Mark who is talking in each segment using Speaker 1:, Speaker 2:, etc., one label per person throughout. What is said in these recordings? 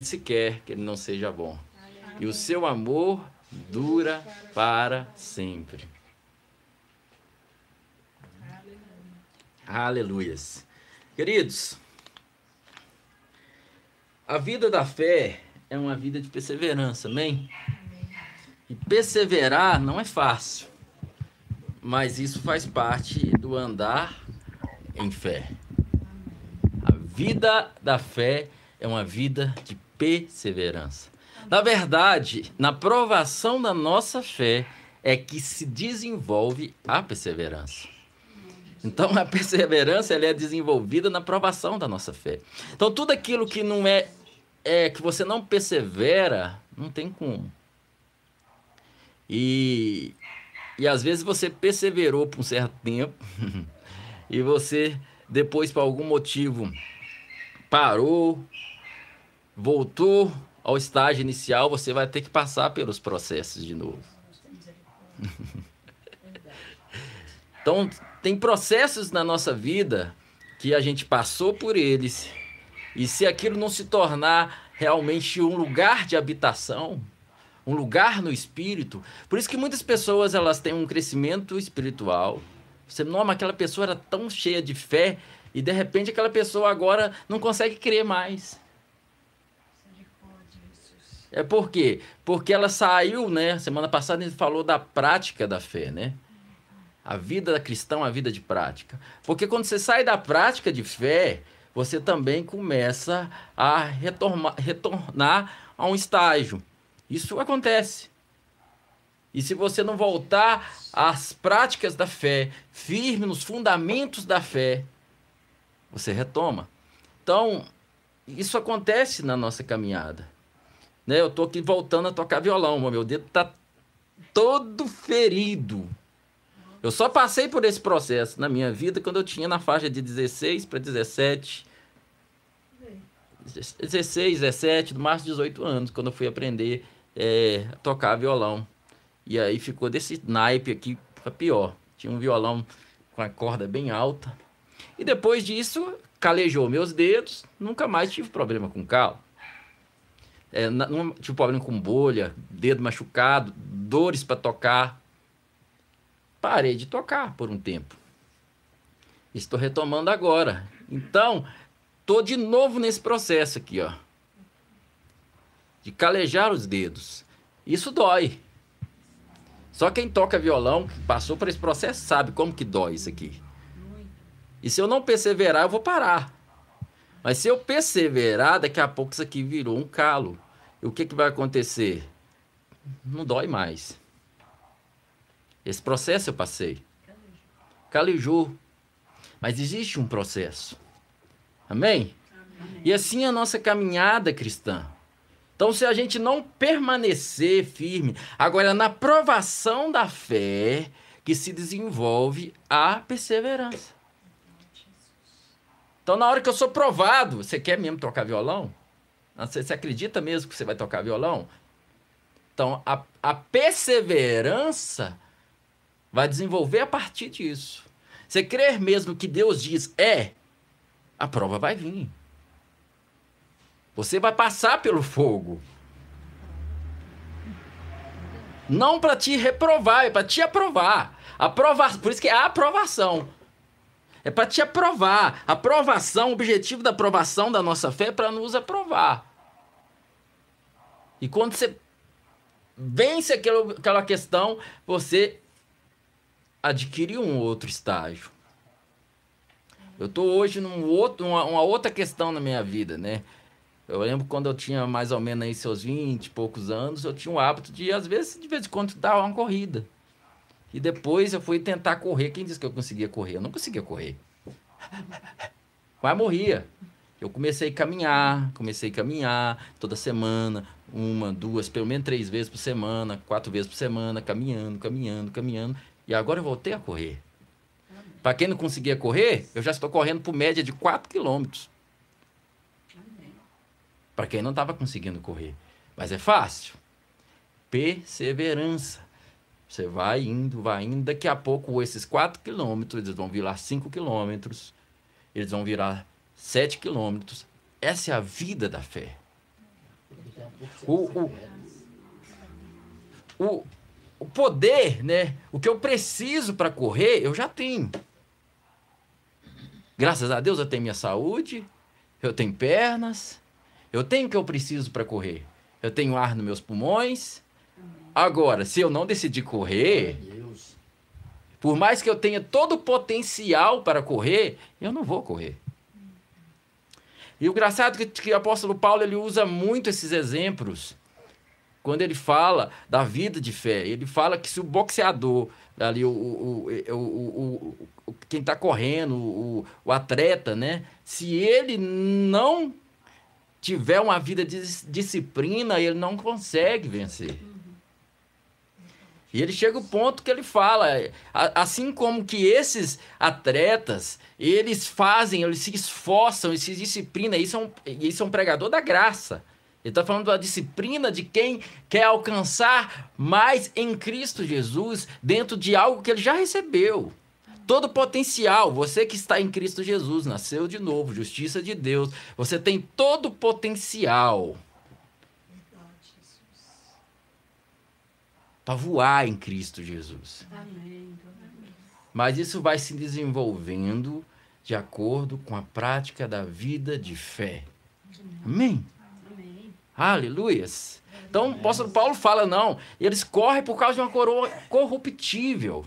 Speaker 1: se quer que ele não seja bom. E o seu amor dura para sempre. Aleluias. Queridos, a vida da fé é uma vida de perseverança, amém? E perseverar não é fácil, mas isso faz parte do andar em fé. A vida da fé é uma vida de perseverança. Na verdade, na provação da nossa fé é que se desenvolve a perseverança. Então, a perseverança ela é desenvolvida na provação da nossa fé. Então, tudo aquilo que não é, é que você não persevera, não tem como. E, e às vezes você perseverou por um certo tempo e você depois por algum motivo parou, voltou ao estágio inicial, você vai ter que passar pelos processos de novo. então, tem processos na nossa vida que a gente passou por eles, e se aquilo não se tornar realmente um lugar de habitação, um lugar no espírito, por isso que muitas pessoas elas têm um crescimento espiritual. Você noma aquela pessoa era tão cheia de fé e de repente aquela pessoa agora não consegue crer mais. É por quê? Porque ela saiu, né? Semana passada a gente falou da prática da fé, né? A vida da cristã é uma vida de prática. Porque quando você sai da prática de fé, você também começa a retornar, retornar a um estágio. Isso acontece. E se você não voltar às práticas da fé, firme nos fundamentos da fé, você retoma. Então, isso acontece na nossa caminhada. Né? Eu tô aqui voltando a tocar violão, meu dedo tá todo ferido. Eu só passei por esse processo na minha vida quando eu tinha na faixa de 16 para 17. 16, 17, no máximo 18 anos, quando eu fui aprender é, a tocar violão. E aí ficou desse naipe aqui para pior. Tinha um violão com a corda bem alta. E depois disso, calejou meus dedos, nunca mais tive problema com calo. É, não tive problema com bolha, dedo machucado, dores para tocar. Parei de tocar por um tempo. Estou retomando agora. Então, tô de novo nesse processo aqui, ó. De calejar os dedos. Isso dói. Só quem toca violão, que passou por esse processo, sabe como que dói isso aqui. E se eu não perseverar, eu vou parar. Mas se eu perseverar, daqui a pouco isso aqui virou um calo. E o que, que vai acontecer? Não dói mais. Esse processo eu passei. Calejou. Mas existe um processo. Amém? Amém? E assim é a nossa caminhada cristã. Então, se a gente não permanecer firme, agora na provação da fé, que se desenvolve a perseverança. Então, na hora que eu sou provado, você quer mesmo tocar violão? Você, você acredita mesmo que você vai tocar violão? Então, a, a perseverança vai desenvolver a partir disso. Você crer mesmo que Deus diz é, a prova vai vir. Você vai passar pelo fogo. Não para te reprovar, é para te aprovar. Aprovar, por isso que é a aprovação. É para te aprovar. A aprovação, o objetivo da aprovação da nossa fé é para nos aprovar. E quando você vence aquela, aquela questão, você adquire um outro estágio. Eu estou hoje num outro, uma, uma, outra questão na minha vida, né? Eu lembro quando eu tinha mais ou menos aí seus 20 e poucos anos, eu tinha o hábito de, às vezes, de vez em quando, dar uma corrida. E depois eu fui tentar correr. Quem disse que eu conseguia correr? Eu não conseguia correr. Mas morria. Eu comecei a caminhar, comecei a caminhar toda semana, uma, duas, pelo menos três vezes por semana, quatro vezes por semana, caminhando, caminhando, caminhando. E agora eu voltei a correr. Para quem não conseguia correr, eu já estou correndo por média de 4 quilômetros. Para quem não estava conseguindo correr. Mas é fácil. Perseverança. Você vai indo, vai indo. Daqui a pouco, esses 4 quilômetros, eles vão virar 5 quilômetros. Eles vão virar 7 quilômetros. Essa é a vida da fé. O, o, o, o poder, né? O que eu preciso para correr, eu já tenho. Graças a Deus eu tenho minha saúde, eu tenho pernas, eu tenho o que eu preciso para correr. Eu tenho ar nos meus pulmões. Agora, se eu não decidir correr, por mais que eu tenha todo o potencial para correr, eu não vou correr. E o engraçado é que, que o apóstolo Paulo ele usa muito esses exemplos quando ele fala da vida de fé. Ele fala que se o boxeador, ali, o, o, o, o quem está correndo, o, o atleta, né? Se ele não tiver uma vida de disciplina, ele não consegue vencer. E ele chega ao ponto que ele fala, assim como que esses atletas, eles fazem, eles se esforçam, eles se disciplinam, isso é um, isso é um pregador da graça. Ele está falando da disciplina de quem quer alcançar mais em Cristo Jesus, dentro de algo que ele já recebeu. Todo o potencial, você que está em Cristo Jesus, nasceu de novo, justiça de Deus, você tem todo o potencial para voar em Cristo Jesus. Amém. Mas isso vai se desenvolvendo de acordo com a prática da vida de fé. Amém. Aleluias. Então, o apóstolo Paulo fala: não, eles correm por causa de uma coroa corruptível.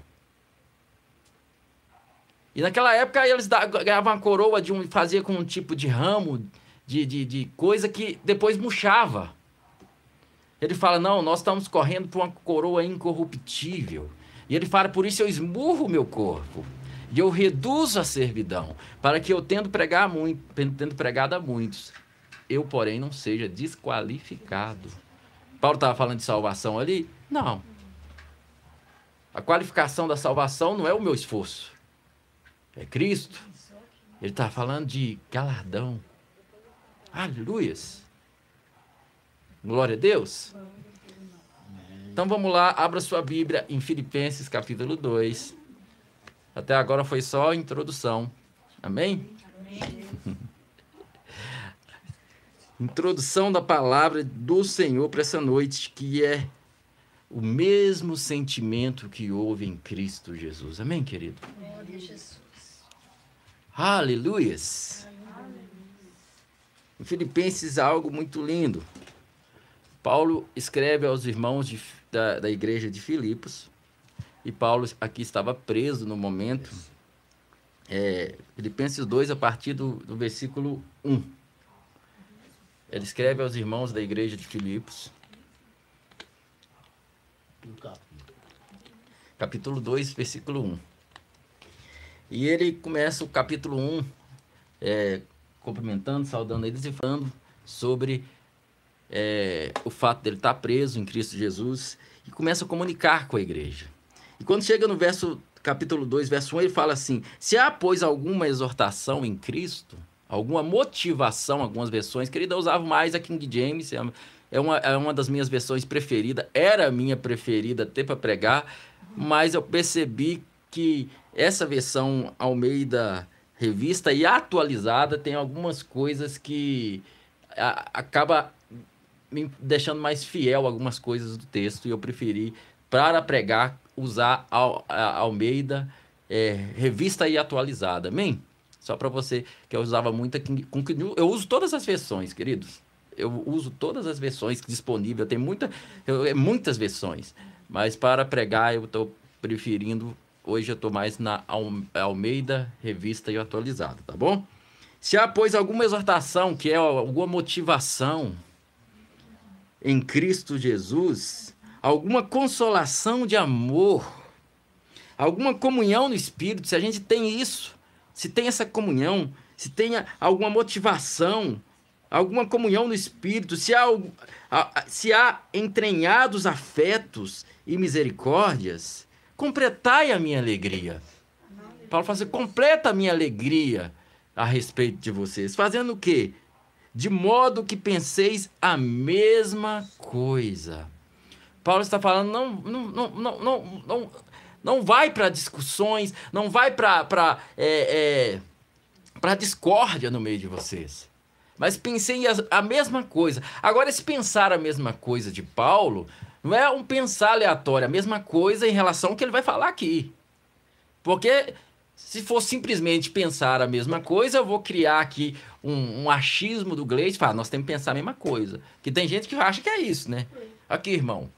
Speaker 1: E naquela época eles ganhavam uma coroa de um. fazia com um tipo de ramo, de, de, de coisa que depois murchava. Ele fala: Não, nós estamos correndo por uma coroa incorruptível. E ele fala: Por isso eu esmurro o meu corpo. E eu reduzo a servidão, para que eu tendo, pregar muito, tendo pregado a muitos, eu, porém, não seja desqualificado. Paulo estava falando de salvação ali? Não. A qualificação da salvação não é o meu esforço, é Cristo. Ele está falando de galardão. Aleluias. Glória a Deus. Então vamos lá, abra sua Bíblia em Filipenses capítulo 2. Até agora foi só a introdução. Amém? Amém. introdução da palavra do Senhor para essa noite, que é o mesmo sentimento que houve em Cristo Jesus. Amém, querido? Glória a Jesus. Aleluias. Em Filipenses há algo muito lindo. Paulo escreve aos irmãos de, da, da igreja de Filipos, e Paulo aqui estava preso no momento. É, Filipenses 2, a partir do, do versículo 1. Ele escreve aos irmãos da igreja de Filipos. Capítulo 2, versículo 1. E ele começa o capítulo 1 é, cumprimentando, saudando eles e falando sobre é, o fato dele estar preso em Cristo Jesus e começa a comunicar com a igreja. E quando chega no verso capítulo 2, verso 1, ele fala assim: Se há, pois, alguma exortação em Cristo, alguma motivação, algumas versões, querida, eu usava mais a King James, é uma, é uma das minhas versões preferidas, era a minha preferida até para pregar, mas eu percebi que essa versão Almeida revista e atualizada tem algumas coisas que a, acaba me deixando mais fiel a algumas coisas do texto e eu preferi, para pregar, usar a, Almeida é, revista e atualizada. Amém? Só para você que eu usava muito aqui. Eu uso todas as versões, queridos. Eu uso todas as versões disponíveis. Tem muita, eu, é muitas versões. Mas para pregar, eu estou preferindo. Hoje eu estou mais na Almeida, revista e atualizada, tá bom? Se há, pois, alguma exortação, que é alguma motivação, em Cristo Jesus, alguma consolação de amor, alguma comunhão no Espírito, se a gente tem isso, se tem essa comunhão, se tem alguma motivação, alguma comunhão no Espírito, se há, se há afetos e misericórdias, completai a minha alegria. Paulo fala assim, completa a minha alegria a respeito de vocês. Fazendo o quê? De modo que penseis a mesma coisa. Paulo está falando, não, não, não, não, não, não, vai para discussões, não vai para é, é, discórdia no meio de vocês. mas pensei a, a mesma coisa. Agora, esse pensar a mesma coisa de Paulo não é um pensar aleatório, é a mesma coisa em relação ao que ele vai falar aqui. Porque se for simplesmente pensar a mesma coisa, eu vou criar aqui um, um achismo do Gleice falar, nós temos que pensar a mesma coisa. Que tem gente que acha que é isso, né? Aqui, irmão.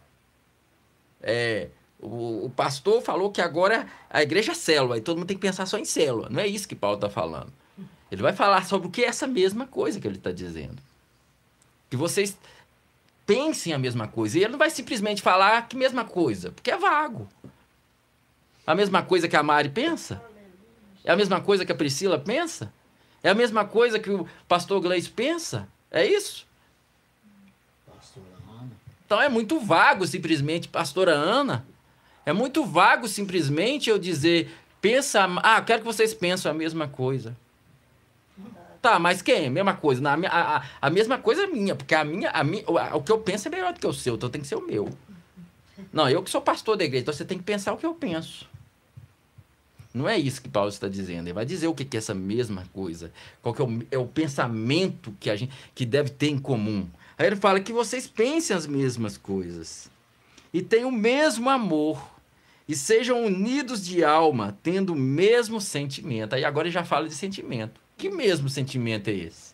Speaker 1: É, o, o, pastor falou que agora a igreja é célula, e todo mundo tem que pensar só em célula. Não é isso que Paulo está falando. Ele vai falar sobre o que é essa mesma coisa que ele está dizendo. Que vocês pensem a mesma coisa. E ele não vai simplesmente falar que mesma coisa, porque é vago. A mesma coisa que a Mari pensa? É a mesma coisa que a Priscila pensa? É a mesma coisa que o pastor Gleis pensa? É isso? Então é muito vago simplesmente, pastora Ana. É muito vago simplesmente eu dizer, pensa, ah, quero que vocês pensem a mesma coisa. Tá, mas quem? Mesma coisa. Na, a, a, a mesma coisa é minha, porque a minha, a minha, o que eu penso é melhor do que o seu, então tem que ser o meu. Não, eu que sou pastor da igreja, então você tem que pensar o que eu penso. Não é isso que Paulo está dizendo. Ele vai dizer o que é essa mesma coisa. Qual que é o, é o pensamento que a gente que deve ter em comum. Aí ele fala que vocês pensem as mesmas coisas e tenham o mesmo amor e sejam unidos de alma, tendo o mesmo sentimento. Aí agora ele já fala de sentimento. Que mesmo sentimento é esse?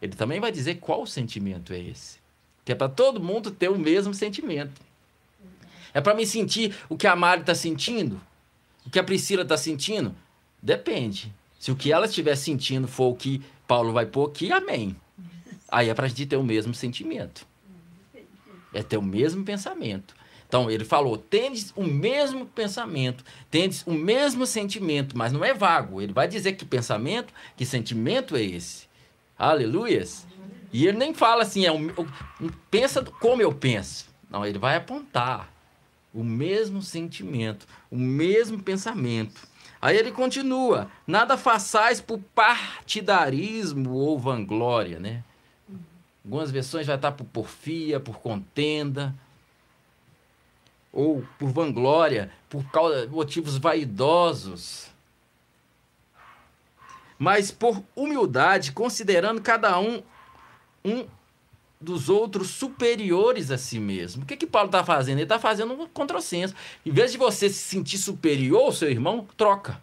Speaker 1: Ele também vai dizer qual sentimento é esse. Que é para todo mundo ter o mesmo sentimento. É para me sentir o que a Mari está sentindo? O que a Priscila está sentindo? Depende. Se o que ela estiver sentindo for o que Paulo vai pôr aqui, amém. Aí é para a gente ter o mesmo sentimento. É ter o mesmo pensamento. Então, ele falou: tendes o mesmo pensamento, tendes o mesmo sentimento, mas não é vago. Ele vai dizer que pensamento, que sentimento é esse. Aleluias. E ele nem fala assim, é um, pensa como eu penso. Não, ele vai apontar o mesmo sentimento, o mesmo pensamento. Aí ele continua: nada façais por partidarismo ou vanglória, né? Algumas versões vai estar por porfia, por contenda ou por vanglória, por causa motivos vaidosos, mas por humildade, considerando cada um um dos outros superiores a si mesmo. O que que Paulo está fazendo? Ele está fazendo um contrassenso. Em vez de você se sentir superior ao seu irmão, troca.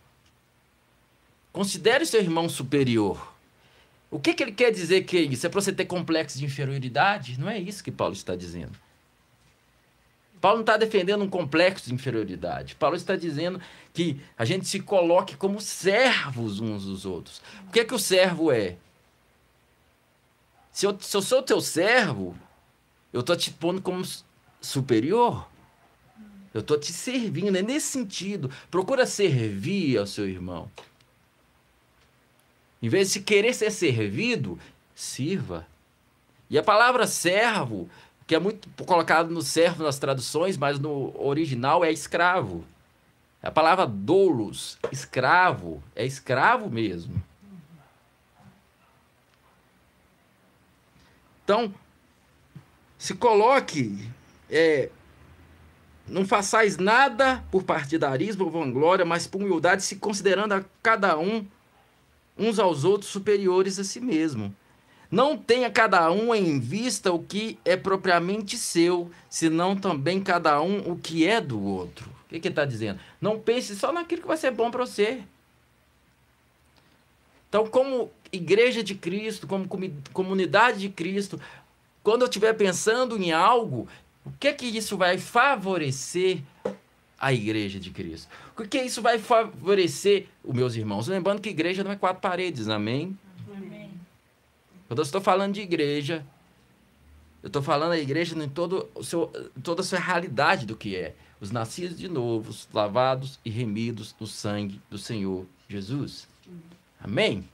Speaker 1: Considere seu irmão superior. O que, que ele quer dizer que é isso? É para você ter complexo de inferioridade? Não é isso que Paulo está dizendo. Paulo não está defendendo um complexo de inferioridade. Paulo está dizendo que a gente se coloque como servos uns dos outros. O que que o servo é? Se eu, se eu sou teu servo, eu estou te pondo como superior. Eu estou te servindo. É nesse sentido. Procura servir ao seu irmão. Em vez de querer ser servido, sirva. E a palavra servo que é muito colocado no servo nas traduções, mas no original é escravo. A palavra doulos, escravo, é escravo mesmo. Então, se coloque, é, não façais nada por partidarismo ou vanglória, mas por humildade, se considerando a cada um, uns aos outros, superiores a si mesmo. Não tenha cada um em vista o que é propriamente seu, senão também cada um o que é do outro. O que, que ele está dizendo? Não pense só naquilo que vai ser bom para você. Então, como igreja de Cristo, como comunidade de Cristo, quando eu estiver pensando em algo, o que é que isso vai favorecer a igreja de Cristo? O que isso vai favorecer os meus irmãos? Lembrando que igreja não é quatro paredes, amém? Quando eu estou falando de igreja, eu estou falando da igreja em todo o seu, toda a sua realidade do que é. Os nascidos de novo, lavados e remidos no sangue do Senhor Jesus. Amém?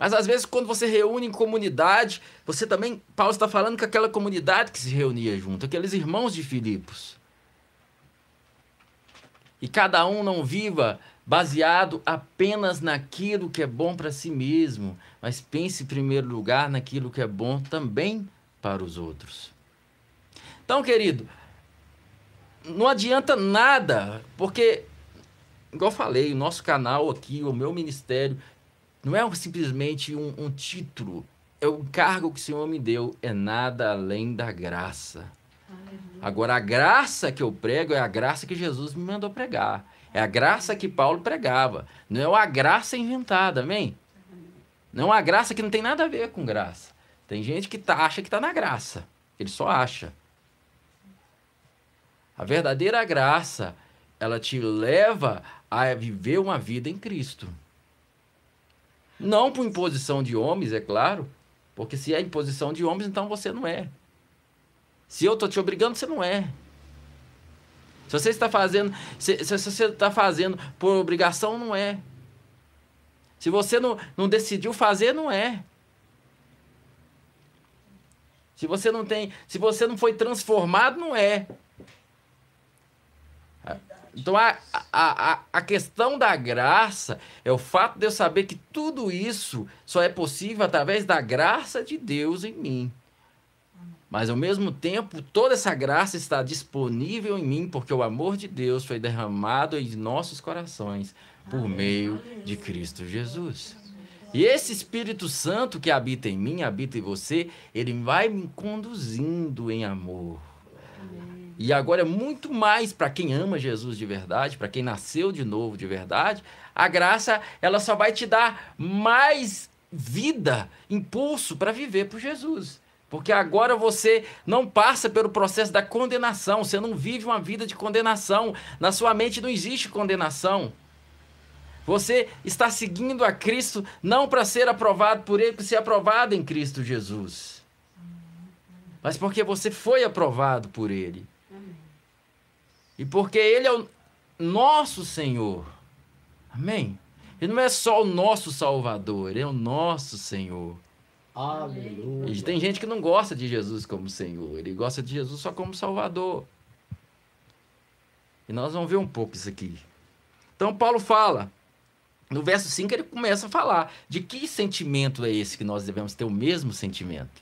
Speaker 1: Mas às vezes, quando você reúne em comunidade, você também. Paulo está falando com aquela comunidade que se reunia junto, aqueles irmãos de Filipos. E cada um não viva baseado apenas naquilo que é bom para si mesmo, mas pense em primeiro lugar naquilo que é bom também para os outros. Então, querido, não adianta nada, porque, igual falei, o nosso canal aqui, o meu ministério, não é simplesmente um, um título, é o cargo que o Senhor me deu, é nada além da graça. Agora, a graça que eu prego é a graça que Jesus me mandou pregar. É a graça que Paulo pregava. Não é uma graça inventada, amém? Não é uma graça que não tem nada a ver com graça. Tem gente que tá, acha que está na graça. Ele só acha. A verdadeira graça, ela te leva a viver uma vida em Cristo. Não por imposição de homens, é claro, porque se é imposição de homens, então você não é. Se eu estou te obrigando, você não é. Se você está fazendo, se, se você está fazendo por obrigação, não é. Se você não, não decidiu fazer, não é. Se você não tem, se você não foi transformado, não é. Então a, a, a, questão da graça é o fato de eu saber que tudo isso só é possível através da graça de Deus em mim. Mas ao mesmo tempo, toda essa graça está disponível em mim, porque o amor de Deus foi derramado em nossos corações por meio de Cristo Jesus. E esse Espírito Santo que habita em mim, habita em você, ele vai me conduzindo em amor. E agora, muito mais para quem ama Jesus de verdade, para quem nasceu de novo de verdade, a graça ela só vai te dar mais vida, impulso para viver por Jesus. Porque agora você não passa pelo processo da condenação, você não vive uma vida de condenação. Na sua mente não existe condenação. Você está seguindo a Cristo não para ser aprovado por Ele, para ser aprovado em Cristo Jesus. Mas porque você foi aprovado por Ele. E porque Ele é o nosso Senhor. Amém? Ele não é só o nosso Salvador, Ele é o nosso Senhor.
Speaker 2: Aleluia.
Speaker 1: E tem gente que não gosta de Jesus como Senhor, ele gosta de Jesus só como Salvador. E nós vamos ver um pouco isso aqui. Então, Paulo fala, no verso 5, ele começa a falar de que sentimento é esse que nós devemos ter o mesmo sentimento.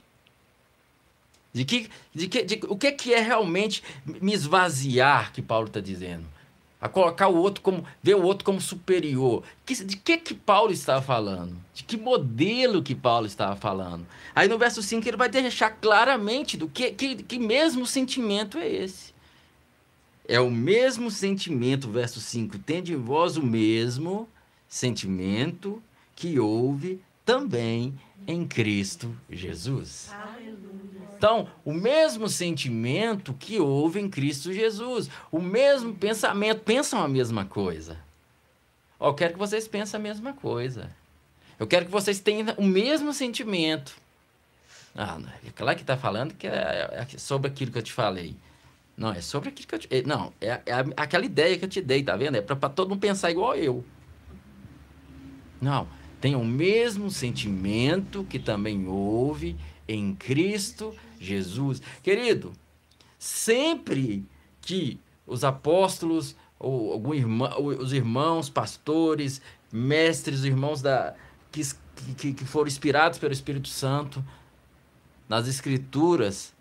Speaker 1: De que, de que, de, o que, que é realmente me esvaziar, que Paulo está dizendo? A colocar o outro como, ver o outro como superior. Que, de que que Paulo estava falando? De que modelo que Paulo estava falando? Aí no verso 5 ele vai deixar claramente do que, que, que mesmo sentimento é esse. É o mesmo sentimento, verso 5, tende em vós o mesmo sentimento que houve também em Cristo Jesus. Então, o mesmo sentimento que houve em Cristo Jesus, o mesmo pensamento, pensam a mesma coisa. Eu quero que vocês pensem a mesma coisa. Eu quero que vocês tenham o mesmo sentimento. Ah, é claro que está falando que é, é sobre aquilo que eu te falei. Não, é sobre aquilo que eu te... É, não, é, é aquela ideia que eu te dei, tá vendo? É para todo mundo pensar igual eu. Não, tem o mesmo sentimento que também houve em Cristo Jesus. Querido, sempre que os apóstolos, ou algum irmão, os irmãos, pastores, mestres, irmãos da, que, que, que foram inspirados pelo Espírito Santo nas Escrituras,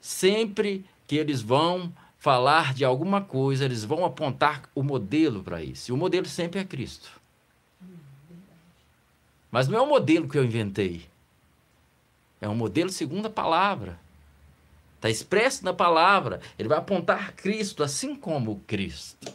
Speaker 1: sempre que eles vão falar de alguma coisa, eles vão apontar o modelo para isso. E o modelo sempre é Cristo. Mas não é o modelo que eu inventei. É um modelo segundo a palavra. Está expresso na palavra. Ele vai apontar Cristo, assim como Cristo.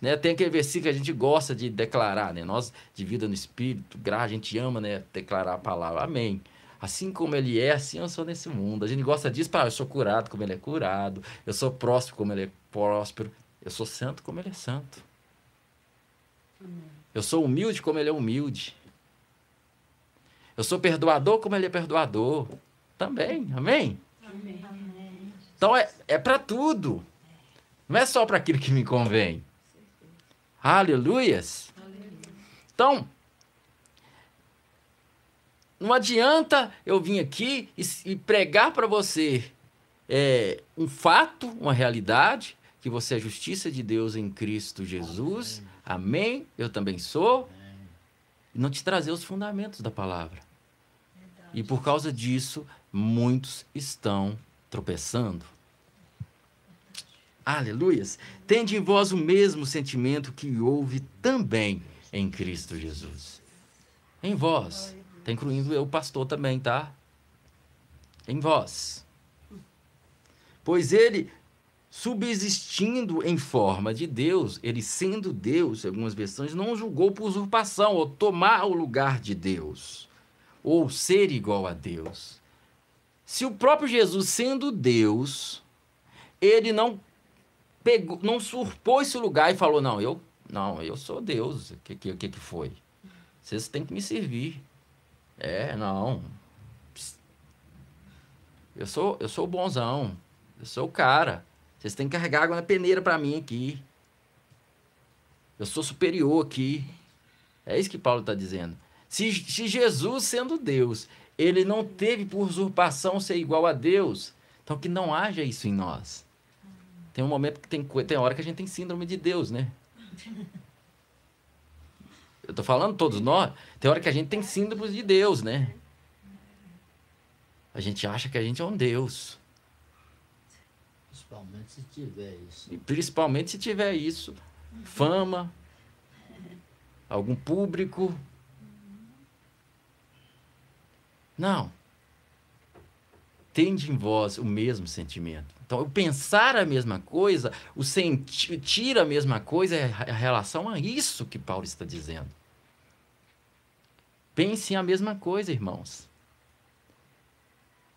Speaker 1: Né? Tem aquele versículo que a gente gosta de declarar, né? Nós, de vida no Espírito, a gente ama né? declarar a palavra. Amém. Assim como ele é, assim eu sou nesse mundo. A gente gosta disso, para eu sou curado como ele é curado. Eu sou próspero como ele é próspero. Eu sou santo como ele é santo. Eu sou humilde como ele é humilde. Eu sou perdoador como ele é perdoador. Também, amém? amém. Então é, é para tudo. Não é só para aquilo que me convém. Aleluias. Então, não adianta eu vir aqui e, e pregar para você é, um fato, uma realidade, que você é justiça de Deus em Cristo Jesus. Amém? Eu também sou. E não te trazer os fundamentos da palavra. E por causa disso, muitos estão tropeçando. Aleluias. Tende em vós o mesmo sentimento que houve também em Cristo Jesus. Em vós. Está incluindo eu, pastor, também, tá? Em vós. Pois ele, subsistindo em forma de Deus, ele sendo Deus, em algumas versões, não julgou por usurpação ou tomar o lugar de Deus, ou ser igual a Deus. Se o próprio Jesus, sendo Deus, ele não pegou, não surpou esse lugar e falou: Não, eu não, eu sou Deus. O que, que, que, foi? Vocês têm que me servir. É, não. Eu sou, eu sou bonzão. Eu sou o cara. Vocês têm que carregar água na peneira para mim aqui. Eu sou superior aqui. É isso que Paulo está dizendo. Se, se Jesus, sendo Deus, ele não teve por usurpação ser igual a Deus, então que não haja isso em nós. Tem um momento que tem, tem hora que a gente tem síndrome de Deus, né? Eu tô falando todos nós. Tem hora que a gente tem síndrome de Deus, né? A gente acha que a gente é um Deus.
Speaker 2: Principalmente se tiver isso.
Speaker 1: E principalmente se tiver isso. Fama, algum público. Não. Tende em vós o mesmo sentimento. Então, pensar a mesma coisa, o sentir a mesma coisa, é a relação a isso que Paulo está dizendo. Pensem a mesma coisa, irmãos.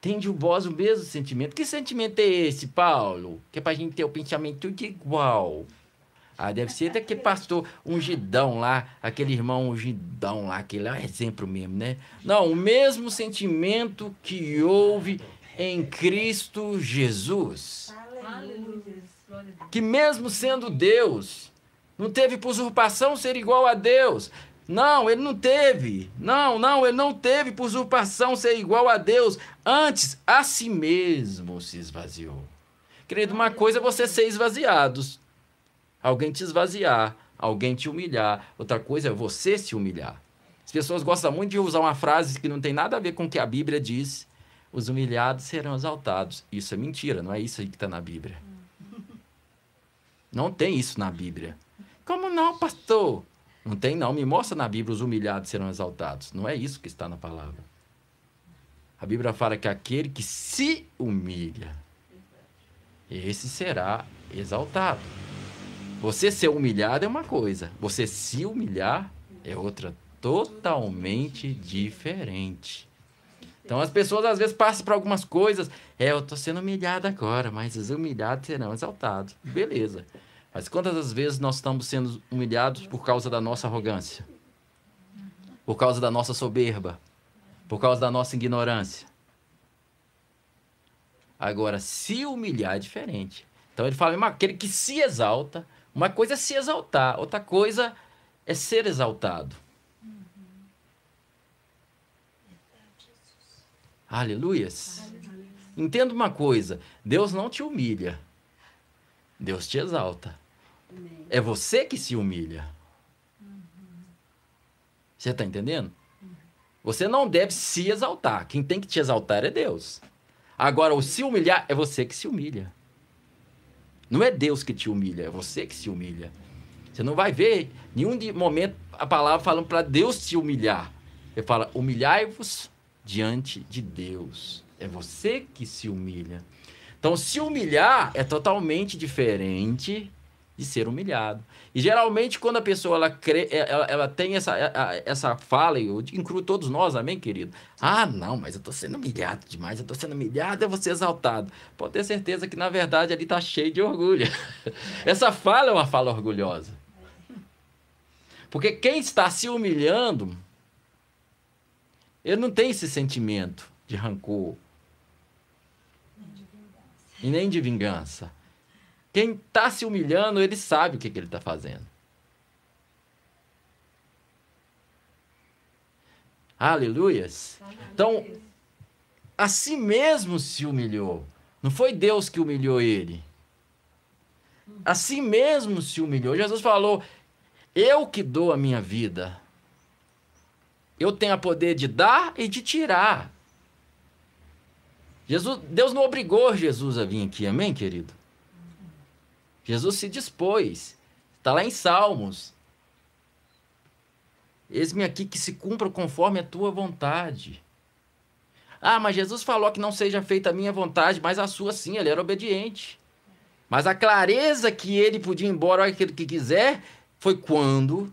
Speaker 1: Tende o vós o mesmo sentimento. Que sentimento é esse, Paulo? Que é para a gente ter o pensamento igual. Ah, deve ser daquele pastor ungidão lá, aquele irmão ungidão lá, aquele é um exemplo mesmo, né? Não, o mesmo sentimento que houve em Cristo Jesus. Que mesmo sendo Deus, não teve por usurpação ser igual a Deus, não, ele não teve. Não, não, ele não teve por usurpação ser igual a Deus. Antes, a si mesmo se esvaziou. Querido, uma coisa é você ser esvaziado. Alguém te esvaziar, alguém te humilhar. Outra coisa é você se humilhar. As pessoas gostam muito de usar uma frase que não tem nada a ver com o que a Bíblia diz. Os humilhados serão exaltados. Isso é mentira, não é isso aí que está na Bíblia. Não tem isso na Bíblia. Como não, pastor? Não tem, não. Me mostra na Bíblia os humilhados serão exaltados. Não é isso que está na palavra. A Bíblia fala que aquele que se humilha, esse será exaltado. Você ser humilhado é uma coisa, você se humilhar é outra totalmente diferente. Então as pessoas às vezes passam por algumas coisas, é, eu estou sendo humilhado agora, mas os humilhados serão exaltados. Beleza. Mas quantas vezes nós estamos sendo humilhados por causa da nossa arrogância? Por causa da nossa soberba? Por causa da nossa ignorância? Agora, se humilhar é diferente. Então ele fala, aquele que se exalta, uma coisa é se exaltar, outra coisa é ser exaltado. Aleluias. Entenda uma coisa: Deus não te humilha, Deus te exalta. É você que se humilha. Você está entendendo? Você não deve se exaltar. Quem tem que te exaltar é Deus. Agora, o se humilhar é você que se humilha. Não é Deus que te humilha, é você que se humilha. Você não vai ver nenhum momento a palavra falando para Deus te humilhar. Ele fala: humilhai-vos diante de Deus. É você que se humilha. Então, se humilhar é totalmente diferente de ser humilhado. E geralmente, quando a pessoa ela, crê, é, ela, ela tem essa, essa fala, e eu incluo todos nós, amém, querido? Ah, não, mas eu estou sendo humilhado demais, eu estou sendo humilhado, eu vou ser exaltado. Pode ter certeza que, na verdade, ali está cheio de orgulho. essa fala é uma fala orgulhosa. Porque quem está se humilhando, ele não tem esse sentimento de rancor. E nem de vingança. Quem está se humilhando, ele sabe o que, que ele está fazendo. Aleluias. Então, a si mesmo se humilhou. Não foi Deus que humilhou ele. A si mesmo se humilhou. Jesus falou: Eu que dou a minha vida. Eu tenho a poder de dar e de tirar. Jesus, Deus não obrigou Jesus a vir aqui, amém, querido? Jesus se dispôs. Está lá em Salmos. Eis-me aqui que se cumpra conforme a tua vontade. Ah, mas Jesus falou que não seja feita a minha vontade, mas a sua sim, ele era obediente. Mas a clareza que ele podia ir embora aquilo que quiser foi quando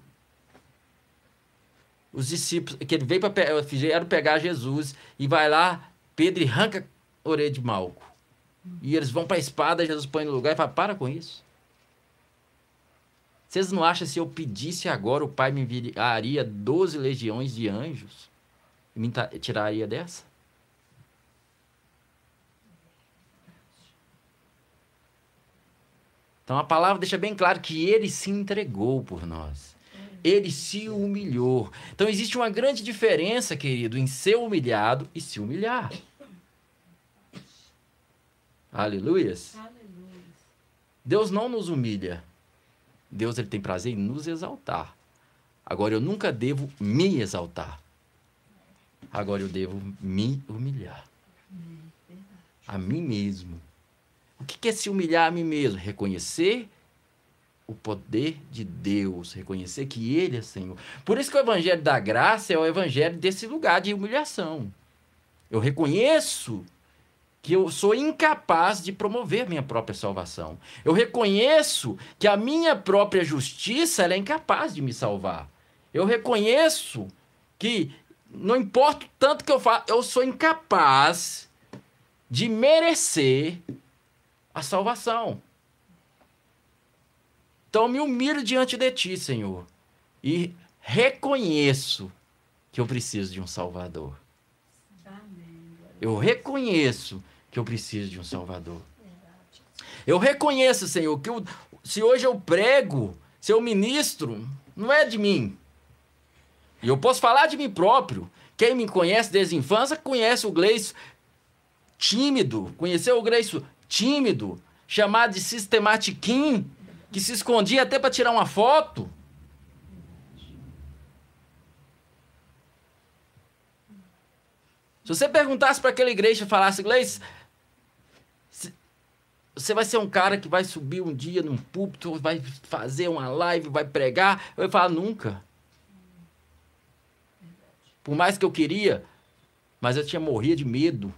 Speaker 1: os discípulos, que ele veio para pegar Jesus e vai lá, Pedro arranca a orelha de Malco. E eles vão para a espada, Jesus põe no lugar e fala: para com isso. Vocês não acham se eu pedisse agora, o Pai me enviaria 12 legiões de anjos e me tiraria dessa? Então a palavra deixa bem claro que ele se entregou por nós. Ele se humilhou. Então existe uma grande diferença, querido, em ser humilhado e se humilhar. Aleluias. Deus não nos humilha. Deus ele tem prazer em nos exaltar. Agora eu nunca devo me exaltar. Agora eu devo me humilhar. A mim mesmo. O que é se humilhar a mim mesmo? Reconhecer o poder de Deus, reconhecer que Ele é Senhor. Por isso que o Evangelho da Graça é o Evangelho desse lugar de humilhação. Eu reconheço que eu sou incapaz de promover minha própria salvação. Eu reconheço que a minha própria justiça é incapaz de me salvar. Eu reconheço que não importa o tanto que eu faço, eu sou incapaz de merecer a salvação. Então me humilho diante de ti, Senhor, e reconheço que eu preciso de um Salvador. Eu reconheço que eu preciso de um Salvador. Eu reconheço, Senhor, que eu, se hoje eu prego, se eu ministro, não é de mim. E eu posso falar de mim próprio. Quem me conhece desde a infância conhece o Gleice tímido. Conheceu o Gleice tímido, chamado de sistematiquim, que se escondia até para tirar uma foto. Se você perguntasse para aquela igreja e falasse, Gleice, você vai ser um cara que vai subir um dia num púlpito, vai fazer uma live, vai pregar, eu ia falar nunca. Por mais que eu queria, mas eu tinha morria de medo.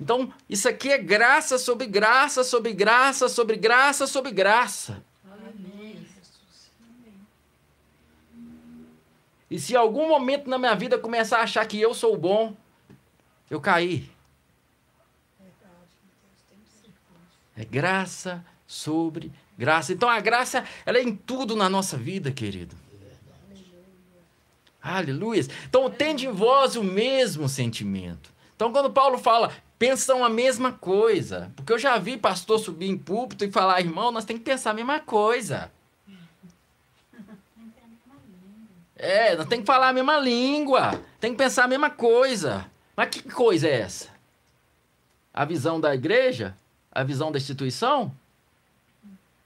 Speaker 1: Então, isso aqui é graça sobre graça, sobre graça, sobre graça, sobre graça. Amém. E se algum momento na minha vida começar a achar que eu sou bom, eu caí. É graça sobre graça. Então a graça, ela é em tudo na nossa vida, querido. Aleluia. Então tende em vós o mesmo sentimento. Então quando Paulo fala, pensam a mesma coisa. Porque eu já vi pastor subir em púlpito e falar, irmão, nós temos que pensar a mesma coisa. É, nós temos que falar a mesma língua. Tem que pensar a mesma coisa. Mas que coisa é essa? A visão da igreja? A visão da instituição?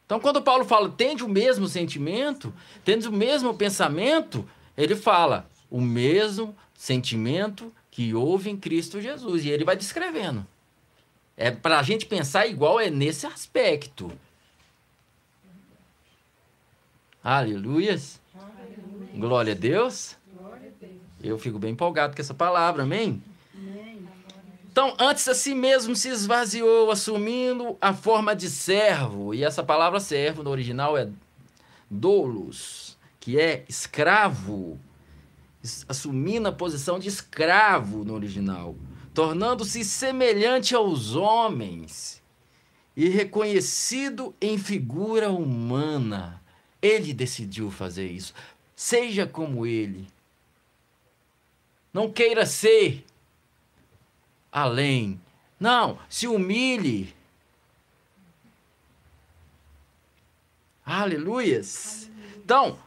Speaker 1: Então, quando Paulo fala, tende o mesmo sentimento, tende o mesmo pensamento, ele fala, o mesmo sentimento que houve em Cristo Jesus. E ele vai descrevendo. É para a gente pensar igual é nesse aspecto. Aleluias. Aleluia. Glória a Deus. Glória a Deus. Eu fico bem empolgado com essa palavra, amém? amém? Então, antes a si mesmo se esvaziou, assumindo a forma de servo. E essa palavra servo no original é doulos, que é escravo assumindo a posição de escravo no original, tornando-se semelhante aos homens e reconhecido em figura humana. Ele decidiu fazer isso. Seja como ele. Não queira ser além. Não, se humilhe. Aleluias. Então,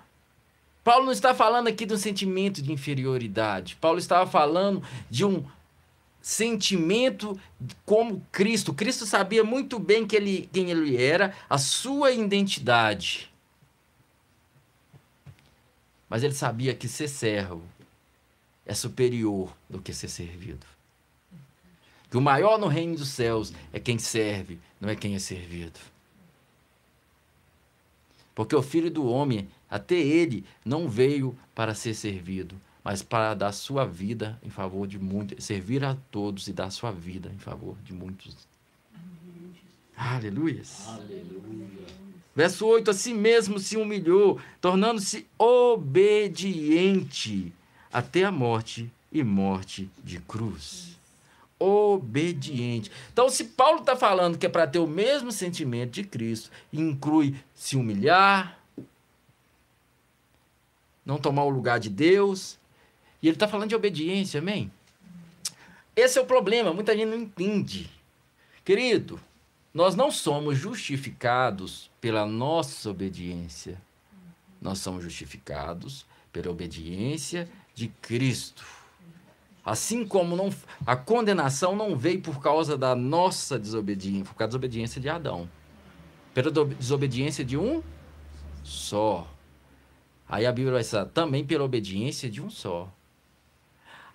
Speaker 1: Paulo não está falando aqui de um sentimento de inferioridade. Paulo estava falando de um sentimento como Cristo. Cristo sabia muito bem que ele, quem ele era, a sua identidade. Mas ele sabia que ser servo é superior do que ser servido. Que o maior no reino dos céus é quem serve, não é quem é servido. Porque o filho do homem Até ele não veio para ser servido, mas para dar sua vida em favor de muitos, servir a todos e dar sua vida em favor de muitos. Aleluia. Aleluia. Verso 8: Assim mesmo se humilhou, tornando-se obediente até a morte e morte de cruz. Obediente. Então, se Paulo está falando que é para ter o mesmo sentimento de Cristo, inclui se humilhar, não tomar o lugar de Deus, e ele está falando de obediência, amém? Esse é o problema, muita gente não entende. Querido, nós não somos justificados pela nossa obediência. Nós somos justificados pela obediência de Cristo. Assim como não, a condenação não veio por causa da nossa desobediência, por causa da desobediência de Adão. Pela desobediência de um só. Aí a Bíblia vai falar também pela obediência de um só.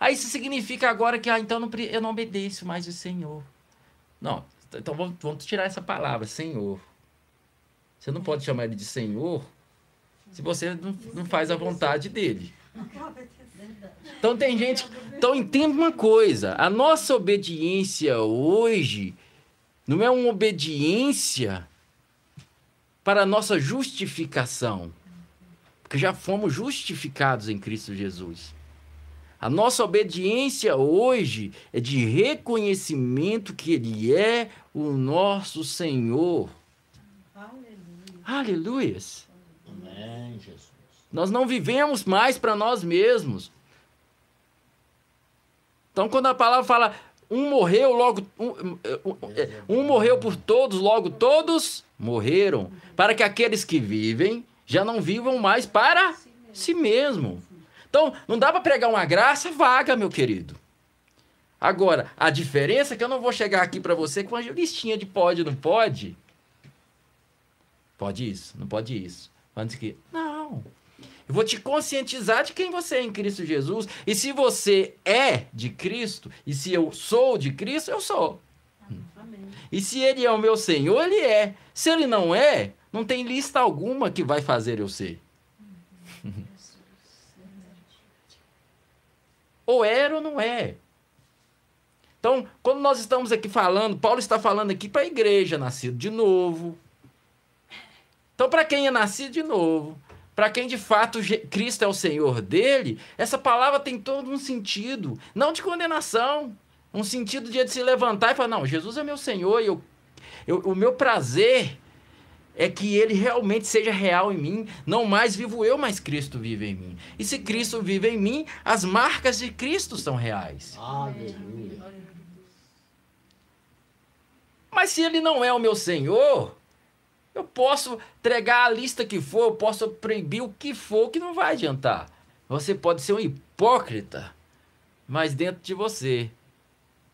Speaker 1: Aí isso significa agora que, ah, então não, eu não obedeço mais o Senhor. Não, então vamos, vamos tirar essa palavra, Senhor. Você não pode chamar ele de Senhor se você não, não faz a vontade dele. Então tem gente. Então entenda uma coisa: a nossa obediência hoje não é uma obediência para a nossa justificação, porque já fomos justificados em Cristo Jesus. A nossa obediência hoje é de reconhecimento que Ele é o nosso Senhor. Aleluia. Aleluias. Amém, Jesus. Nós não vivemos mais para nós mesmos. Então, quando a palavra fala um morreu, logo. Um, um, um morreu por todos, logo todos morreram. Para que aqueles que vivem já não vivam mais para si mesmo. Então, não dá para pregar uma graça vaga, meu querido. Agora, a diferença é que eu não vou chegar aqui para você com uma listinha de pode não pode. Pode isso, não pode isso. Antes que. Não. Eu vou te conscientizar de quem você é em Cristo Jesus. E se você é de Cristo, e se eu sou de Cristo, eu sou. Amém. E se ele é o meu Senhor, ele é. Se ele não é, não tem lista alguma que vai fazer eu ser. Ou era ou não é. Então, quando nós estamos aqui falando, Paulo está falando aqui para a igreja, nascido de novo. Então, para quem é nascido de novo, para quem de fato Cristo é o Senhor dele, essa palavra tem todo um sentido, não de condenação, um sentido de se levantar e falar: não, Jesus é meu Senhor e eu, eu, o meu prazer é que ele realmente seja real em mim. Não mais vivo eu, mas Cristo vive em mim. E se Cristo vive em mim, as marcas de Cristo são reais. Aleluia. Mas se ele não é o meu Senhor, eu posso entregar a lista que for, eu posso proibir o que for, que não vai adiantar. Você pode ser um hipócrita, mas dentro de você,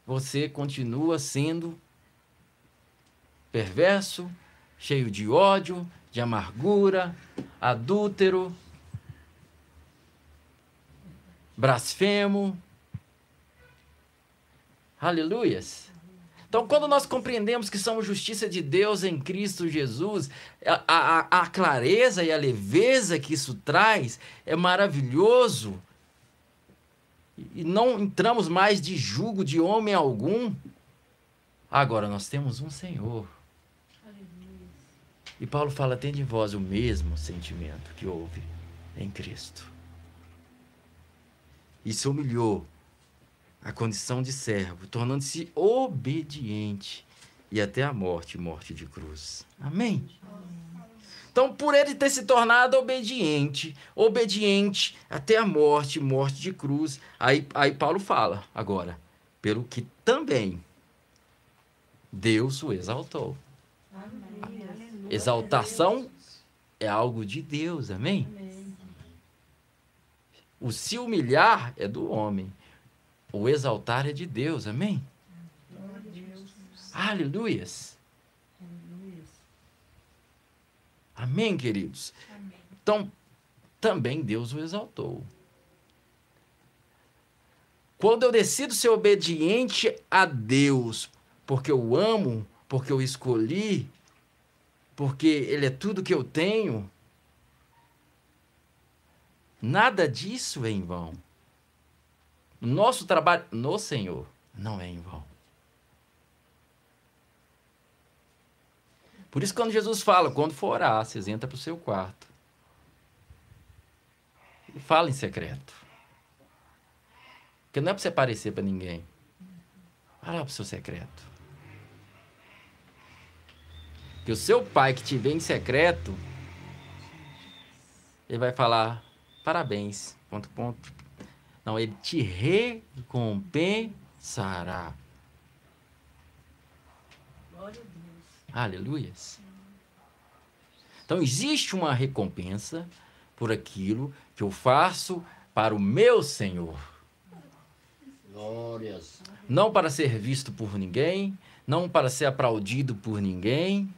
Speaker 1: você continua sendo perverso, cheio de ódio, de amargura, adúltero, blasfemo. Aleluias. Então, quando nós compreendemos que somos justiça de Deus em Cristo Jesus, a, a, a clareza e a leveza que isso traz é maravilhoso. E não entramos mais de julgo de homem algum. Agora, nós temos um Senhor e Paulo fala: tem de vós o mesmo sentimento que houve em Cristo. E se humilhou a condição de servo, tornando-se obediente e até a morte morte de cruz. Amém? Então, por ele ter se tornado obediente, obediente até a morte, morte de cruz, aí, aí Paulo fala agora, pelo que também Deus o exaltou. Amém. Exaltação é algo de Deus, amém? O se humilhar é do homem. O exaltar é de Deus, amém? Aleluias. Amém, queridos? Então, também Deus o exaltou. Quando eu decido ser obediente a Deus, porque eu amo, porque eu escolhi, porque Ele é tudo que eu tenho, Nada disso é em vão. Nosso trabalho no Senhor não é em vão. Por isso, quando Jesus fala, quando for orar, vocês entram para o seu quarto. E fala em secreto. Porque não é para você aparecer para ninguém. Fala para o seu secreto. Que o seu pai que te vê em secreto, ele vai falar parabéns, ponto, ponto. Não, ele te recompensará. Glória a Deus. Aleluias. Então existe uma recompensa por aquilo que eu faço para o meu Senhor.
Speaker 2: Glórias.
Speaker 1: Não para ser visto por ninguém, não para ser aplaudido por ninguém.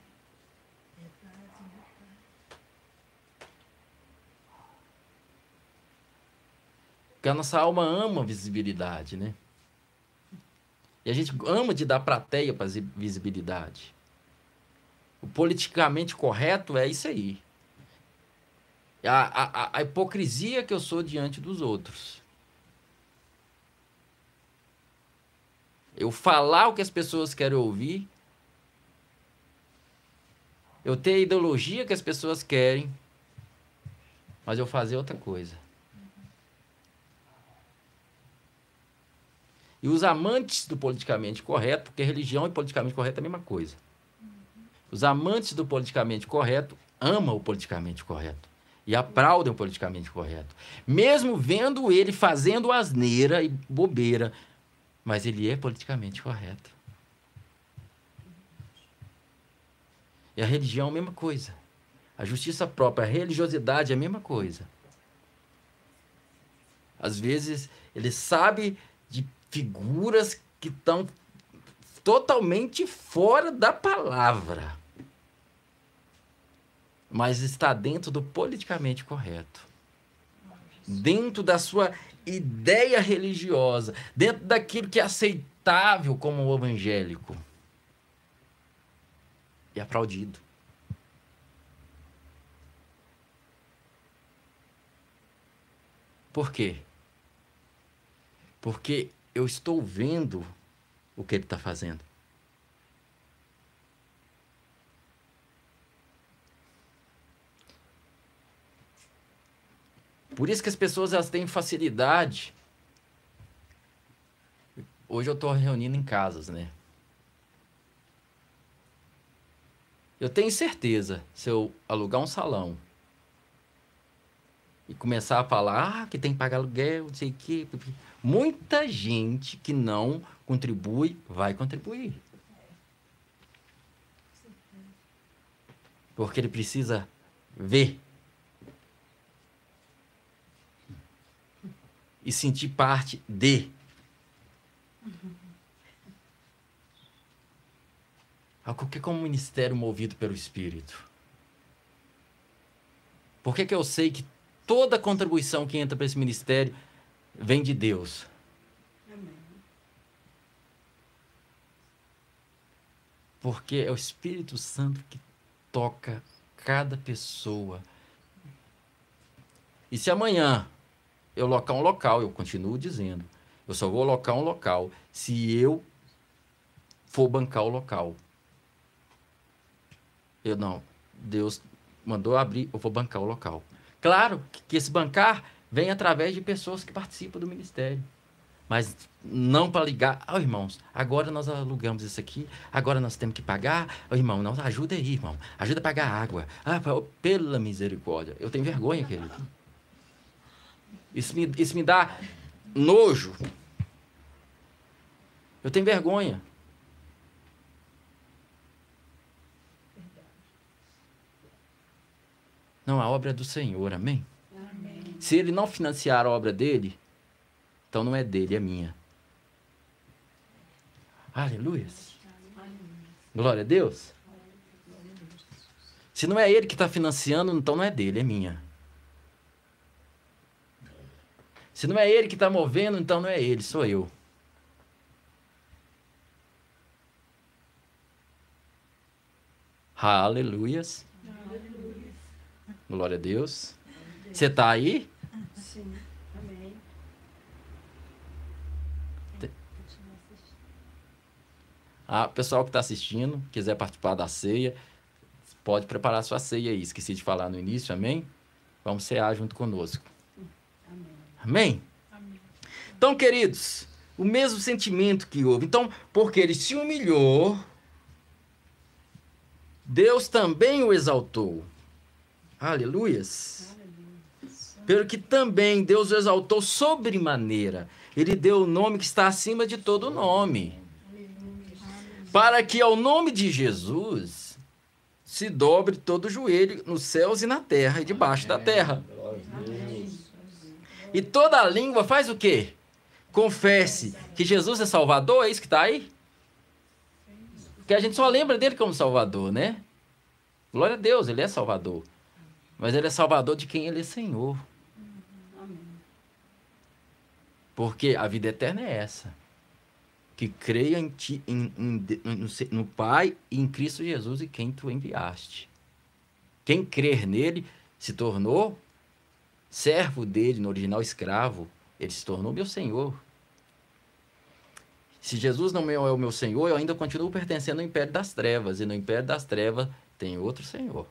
Speaker 1: Porque a nossa alma ama visibilidade, né? E a gente ama de dar prateia para visibilidade. O politicamente correto é isso aí. A, a, a hipocrisia que eu sou diante dos outros. Eu falar o que as pessoas querem ouvir. Eu ter a ideologia que as pessoas querem. Mas eu fazer outra coisa. E os amantes do politicamente correto, porque religião e politicamente correto é a mesma coisa. Os amantes do politicamente correto amam o politicamente correto e aplaudem o politicamente correto, mesmo vendo ele fazendo asneira e bobeira, mas ele é politicamente correto. E a religião é a mesma coisa. A justiça própria, a religiosidade é a mesma coisa. Às vezes ele sabe figuras que estão totalmente fora da palavra mas está dentro do politicamente correto. Dentro da sua ideia religiosa, dentro daquilo que é aceitável como evangélico. E aplaudido. Por quê? Porque eu estou vendo o que ele está fazendo. Por isso que as pessoas elas têm facilidade. Hoje eu estou reunindo em casas, né? Eu tenho certeza, se eu alugar um salão e começar a falar ah, que tem que pagar aluguel, não sei o quê, muita gente que não contribui vai contribuir. Porque ele precisa ver e sentir parte de. Algo que é como um ministério movido pelo Espírito. Por que, que eu sei que toda contribuição que entra para esse ministério vem de Deus? Porque é o Espírito Santo que toca cada pessoa. E se amanhã eu locar um local, eu continuo dizendo. Eu só vou locar um local se eu for bancar o local. Eu não. Deus mandou abrir, eu vou bancar o local. Claro que esse bancar vem através de pessoas que participam do ministério. Mas não para ligar, oh, irmãos, agora nós alugamos isso aqui, agora nós temos que pagar. Oh, irmão, não, ajuda aí, irmão. Ajuda a pagar água. Ah, pela misericórdia. Eu tenho vergonha, querido. Isso me, isso me dá nojo. Eu tenho vergonha. Não, a obra é do Senhor, amém? Se ele não financiar a obra dele, então não é dele, é minha. Aleluia. Glória a Deus. Se não é ele que está financiando, então não é dele, é minha. Se não é ele que está movendo, então não é ele, sou eu. Aleluias. Glória a Deus. Você está aí?
Speaker 3: Sim. Amém.
Speaker 1: Ah, pessoal que está assistindo, quiser participar da ceia, pode preparar sua ceia aí. Esqueci de falar no início, amém? Vamos cear junto conosco. Amém? amém? Então, queridos, o mesmo sentimento que houve. Então, porque ele se humilhou, Deus também o exaltou. Aleluias. Pelo que também Deus o exaltou sobremaneira. Ele deu o nome que está acima de todo nome. Para que ao nome de Jesus se dobre todo o joelho nos céus e na terra e debaixo da terra. E toda a língua faz o quê? Confesse que Jesus é Salvador, é isso que está aí? Porque a gente só lembra dele como Salvador, né? Glória a Deus, ele é Salvador. Mas ele é Salvador de quem ele é Senhor. Porque a vida eterna é essa. Que creia em ti, em, em, no, no Pai e em Cristo Jesus e quem tu enviaste. Quem crer nele se tornou servo dele, no original escravo. Ele se tornou meu Senhor. Se Jesus não é o meu Senhor, eu ainda continuo pertencendo ao império das trevas. E no império das trevas tem outro Senhor.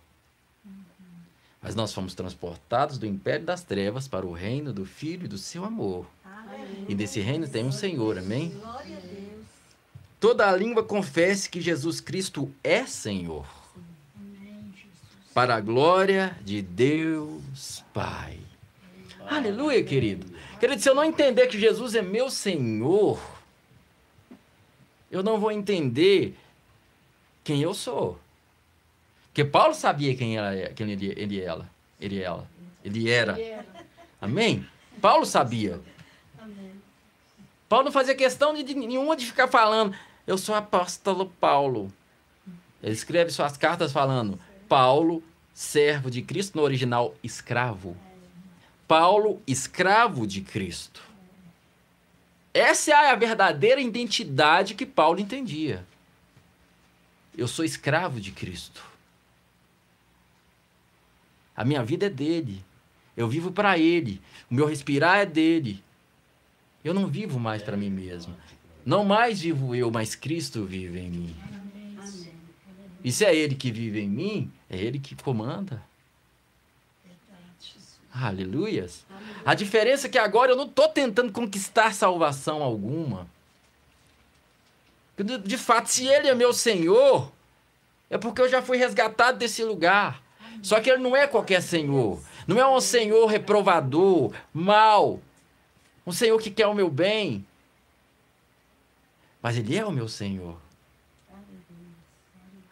Speaker 1: Mas nós fomos transportados do império das trevas para o reino do Filho e do seu amor. E desse reino tem um Senhor, amém? Toda a língua confesse que Jesus Cristo é Senhor. Para a glória de Deus Pai. Aleluia, querido. Querido, se eu não entender que Jesus é meu Senhor, eu não vou entender quem eu sou. Porque Paulo sabia quem, ela, quem ele, ele, ela, ele, ela, ele era. Amém? Paulo sabia. Paulo não fazia questão de, de nenhuma de ficar falando, eu sou apóstolo Paulo. Ele escreve suas cartas falando, Paulo, servo de Cristo, no original, escravo. Paulo, escravo de Cristo. Essa é a verdadeira identidade que Paulo entendia. Eu sou escravo de Cristo. A minha vida é dele. Eu vivo para ele. O meu respirar é dele. Eu não vivo mais para mim mesmo. Não mais vivo eu, mas Cristo vive em mim. E se é Ele que vive em mim, é Ele que comanda. Aleluias. A diferença é que agora eu não estou tentando conquistar salvação alguma. De fato, se Ele é meu Senhor, é porque eu já fui resgatado desse lugar. Só que Ele não é qualquer Senhor. Não é um Senhor reprovador, mal, um Senhor que quer o meu bem. Mas Ele é o meu Senhor.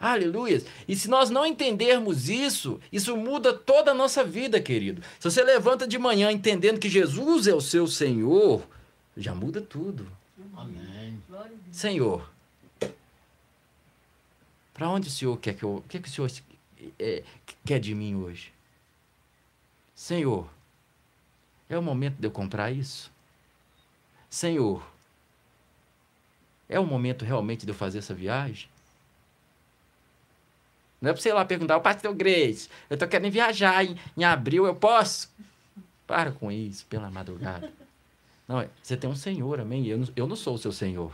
Speaker 1: Aleluia. E se nós não entendermos isso, isso muda toda a nossa vida, querido. Se você levanta de manhã entendendo que Jesus é o seu Senhor, já muda tudo. Amém. Senhor, para onde o Senhor quer que eu. O que, é que o Senhor é, quer de mim hoje? Senhor, é o momento de eu comprar isso? Senhor, é o momento realmente de eu fazer essa viagem? Não é para você ir lá perguntar, o pastor Grace, eu estou querendo viajar em, em abril, eu posso? Para com isso, pela madrugada. Não, é, você tem um Senhor, amém? Eu não, eu não sou o seu Senhor.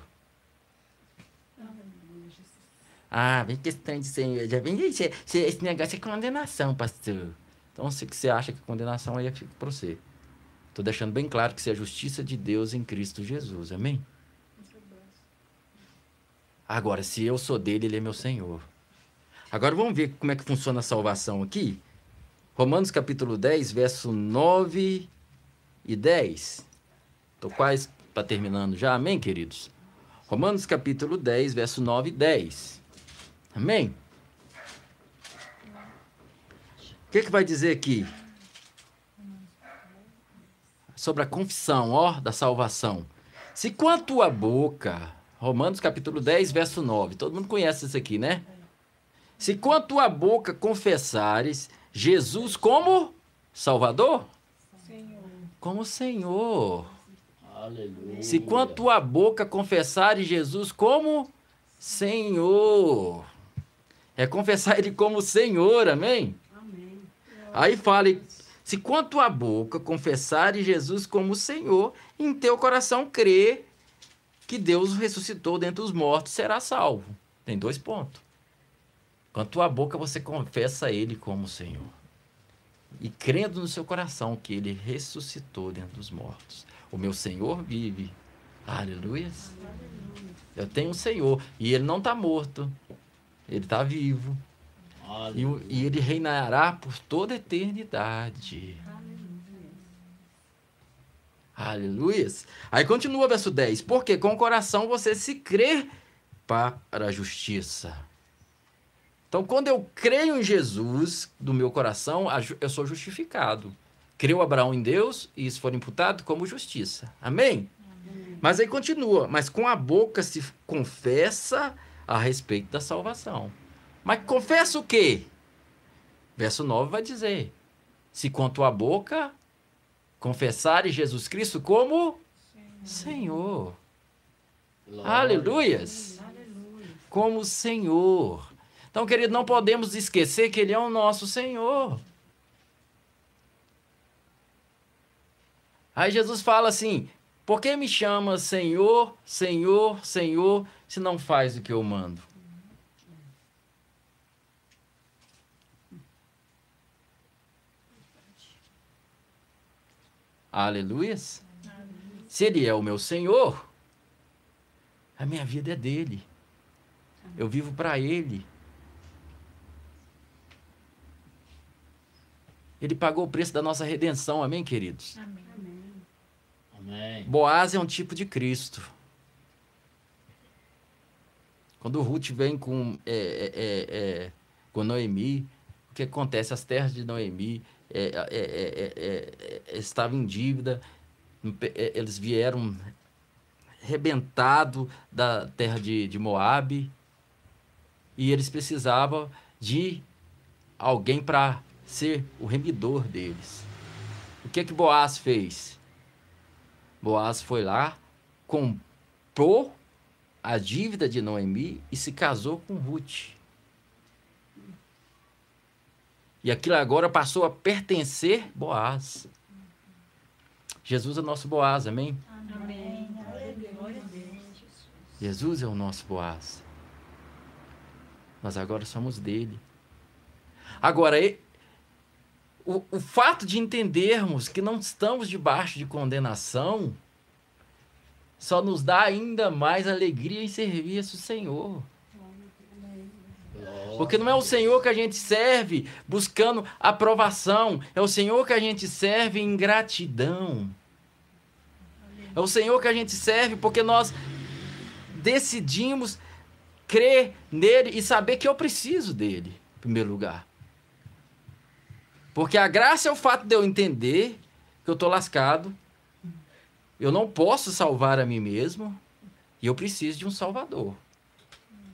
Speaker 1: Ah, vem questão de Senhor. Já vem esse, esse negócio é condenação, pastor. Então, se você acha que condenação aí fica para você. Estou deixando bem claro que isso é a justiça de Deus em Cristo Jesus. Amém? Agora, se eu sou dele, ele é meu Senhor. Agora vamos ver como é que funciona a salvação aqui. Romanos capítulo 10, verso 9 e 10. Estou quase para terminando já, amém, queridos? Romanos capítulo 10, verso 9 e 10. Amém? O que, que vai dizer aqui? Sobre a confissão, ó, da salvação. Se com a tua boca, Romanos capítulo 10, verso 9, todo mundo conhece isso aqui, né? Se com a tua boca confessares Jesus como Salvador, Senhor. como Senhor. Aleluia. Se com a tua boca confessares Jesus como Senhor. É confessar Ele como Senhor, amém? amém. Aí fale, Se com a tua boca confessares Jesus como Senhor, em teu coração crer que Deus ressuscitou dentre os mortos, será salvo. Tem dois pontos. Com a tua boca você confessa Ele como Senhor. E crendo no seu coração que Ele ressuscitou dentre os mortos. O meu Senhor vive. Aleluia. Eu tenho um Senhor. E Ele não está morto. Ele está vivo. E, e, ele reinará por toda a eternidade. Aleluia. Aí continua o verso 10. Porque com o coração você se crê para a justiça. Então, quando eu creio em Jesus do meu coração, eu sou justificado. Creu Abraão em Deus e isso foi imputado como justiça. Amém? Amém? Mas aí continua. Mas com a boca se confessa a respeito da salvação. Mas confessa o quê? Verso 9 vai dizer: Se com tua boca confessares Jesus Cristo como Senhor. Senhor. Aleluias. Aleluia. Como Senhor. Então, querido, não podemos esquecer que Ele é o nosso Senhor. Aí Jesus fala assim: Por que me chama Senhor, Senhor, Senhor, se não faz o que eu mando? Aleluias. Se Ele é o meu Senhor, a minha vida é dele. Eu vivo para Ele. Ele pagou o preço da nossa redenção, amém, queridos? Amém. amém. Boaz é um tipo de Cristo. Quando Ruth vem com, é, é, é, é com Noemi, o que acontece? As terras de Noemi é é, é, é, é, estava em dívida, eles vieram rebentado da terra de, de Moabe e eles precisavam de alguém para ser o remidor deles. O que que Boaz fez? Boaz foi lá, comprou a dívida de Noemi e se casou com Ruth. E aquilo agora passou a pertencer Boaz. Jesus é o nosso Boaz, amém? Amém. Jesus é o nosso Boaz. Nós agora somos dele. Agora, o, o fato de entendermos que não estamos debaixo de condenação só nos dá ainda mais alegria em servir esse Senhor. Porque não é o Senhor que a gente serve buscando aprovação, é o Senhor que a gente serve em gratidão. É o Senhor que a gente serve porque nós decidimos crer nele e saber que eu preciso dele, em primeiro lugar. Porque a graça é o fato de eu entender que eu estou lascado, eu não posso salvar a mim mesmo e eu preciso de um Salvador.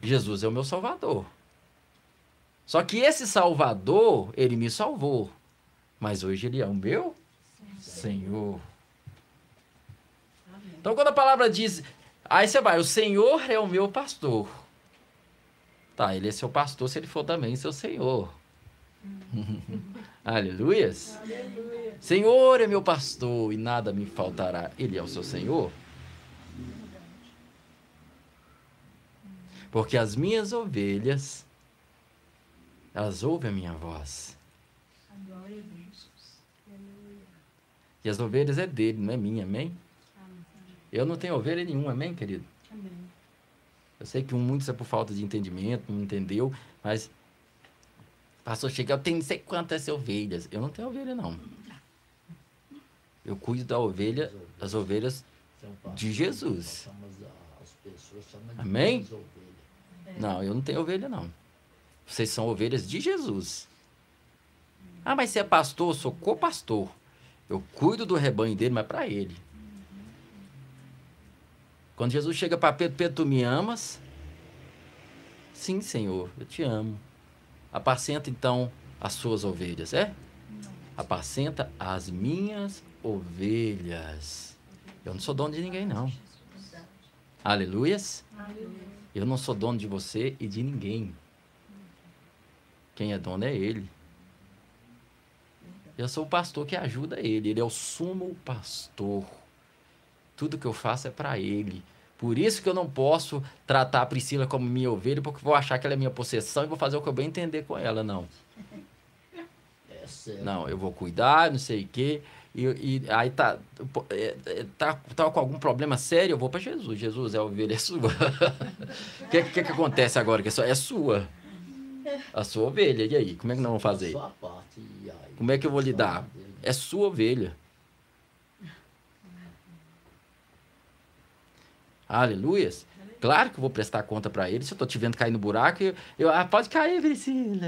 Speaker 1: Jesus é o meu Salvador. Só que esse Salvador, ele me salvou. Mas hoje ele é o meu Senhor. Então, quando a palavra diz, aí você vai, o Senhor é o meu pastor. Tá, ele é seu pastor se ele for também seu Senhor. Aleluias. Aleluia. Senhor é meu pastor e nada me faltará. Ele é o seu Senhor. Porque as minhas ovelhas elas ouvem a minha voz. E as ovelhas é dele, não é minha, amém? Eu não tenho ovelha nenhuma, amém, querido? Amém. Eu sei que um muitos é por falta de entendimento, não entendeu, mas pastor chega, eu tenho não sei quantas ovelhas. Eu não tenho ovelha, não. Eu cuido da ovelha, das ovelhas de Jesus. Amém? Não, eu não tenho ovelha, não. Vocês são ovelhas de Jesus. Ah, mas você é pastor? Eu sou co-pastor. Eu cuido do rebanho dele, mas para ele. Quando Jesus chega para Pedro, Pedro, tu me amas? Sim, Senhor, eu te amo. Apacenta então as suas ovelhas, é? Apacenta as minhas ovelhas. Eu não sou dono de ninguém, não. Aleluias. Eu não sou dono de você e de ninguém. Quem é dono é Ele. Eu sou o pastor que ajuda ele. Ele é o sumo pastor. Tudo que eu faço é para ele. Por isso que eu não posso tratar a Priscila como minha ovelha, porque vou achar que ela é minha possessão e vou fazer o que eu bem entender com ela, não. É não, eu vou cuidar, não sei o quê. E, e aí tá, é, é, tá, tá com algum problema sério, eu vou para Jesus. Jesus, é a ovelha é sua. O que, que, que acontece agora? Que é, é sua. A sua ovelha. E aí, como é que nós vamos fazer? Como é que eu vou lidar? É sua ovelha. Aleluias. Claro que eu vou prestar conta para ele. Se eu tô te vendo cair no buraco, eu, eu ah, pode cair, Priscila.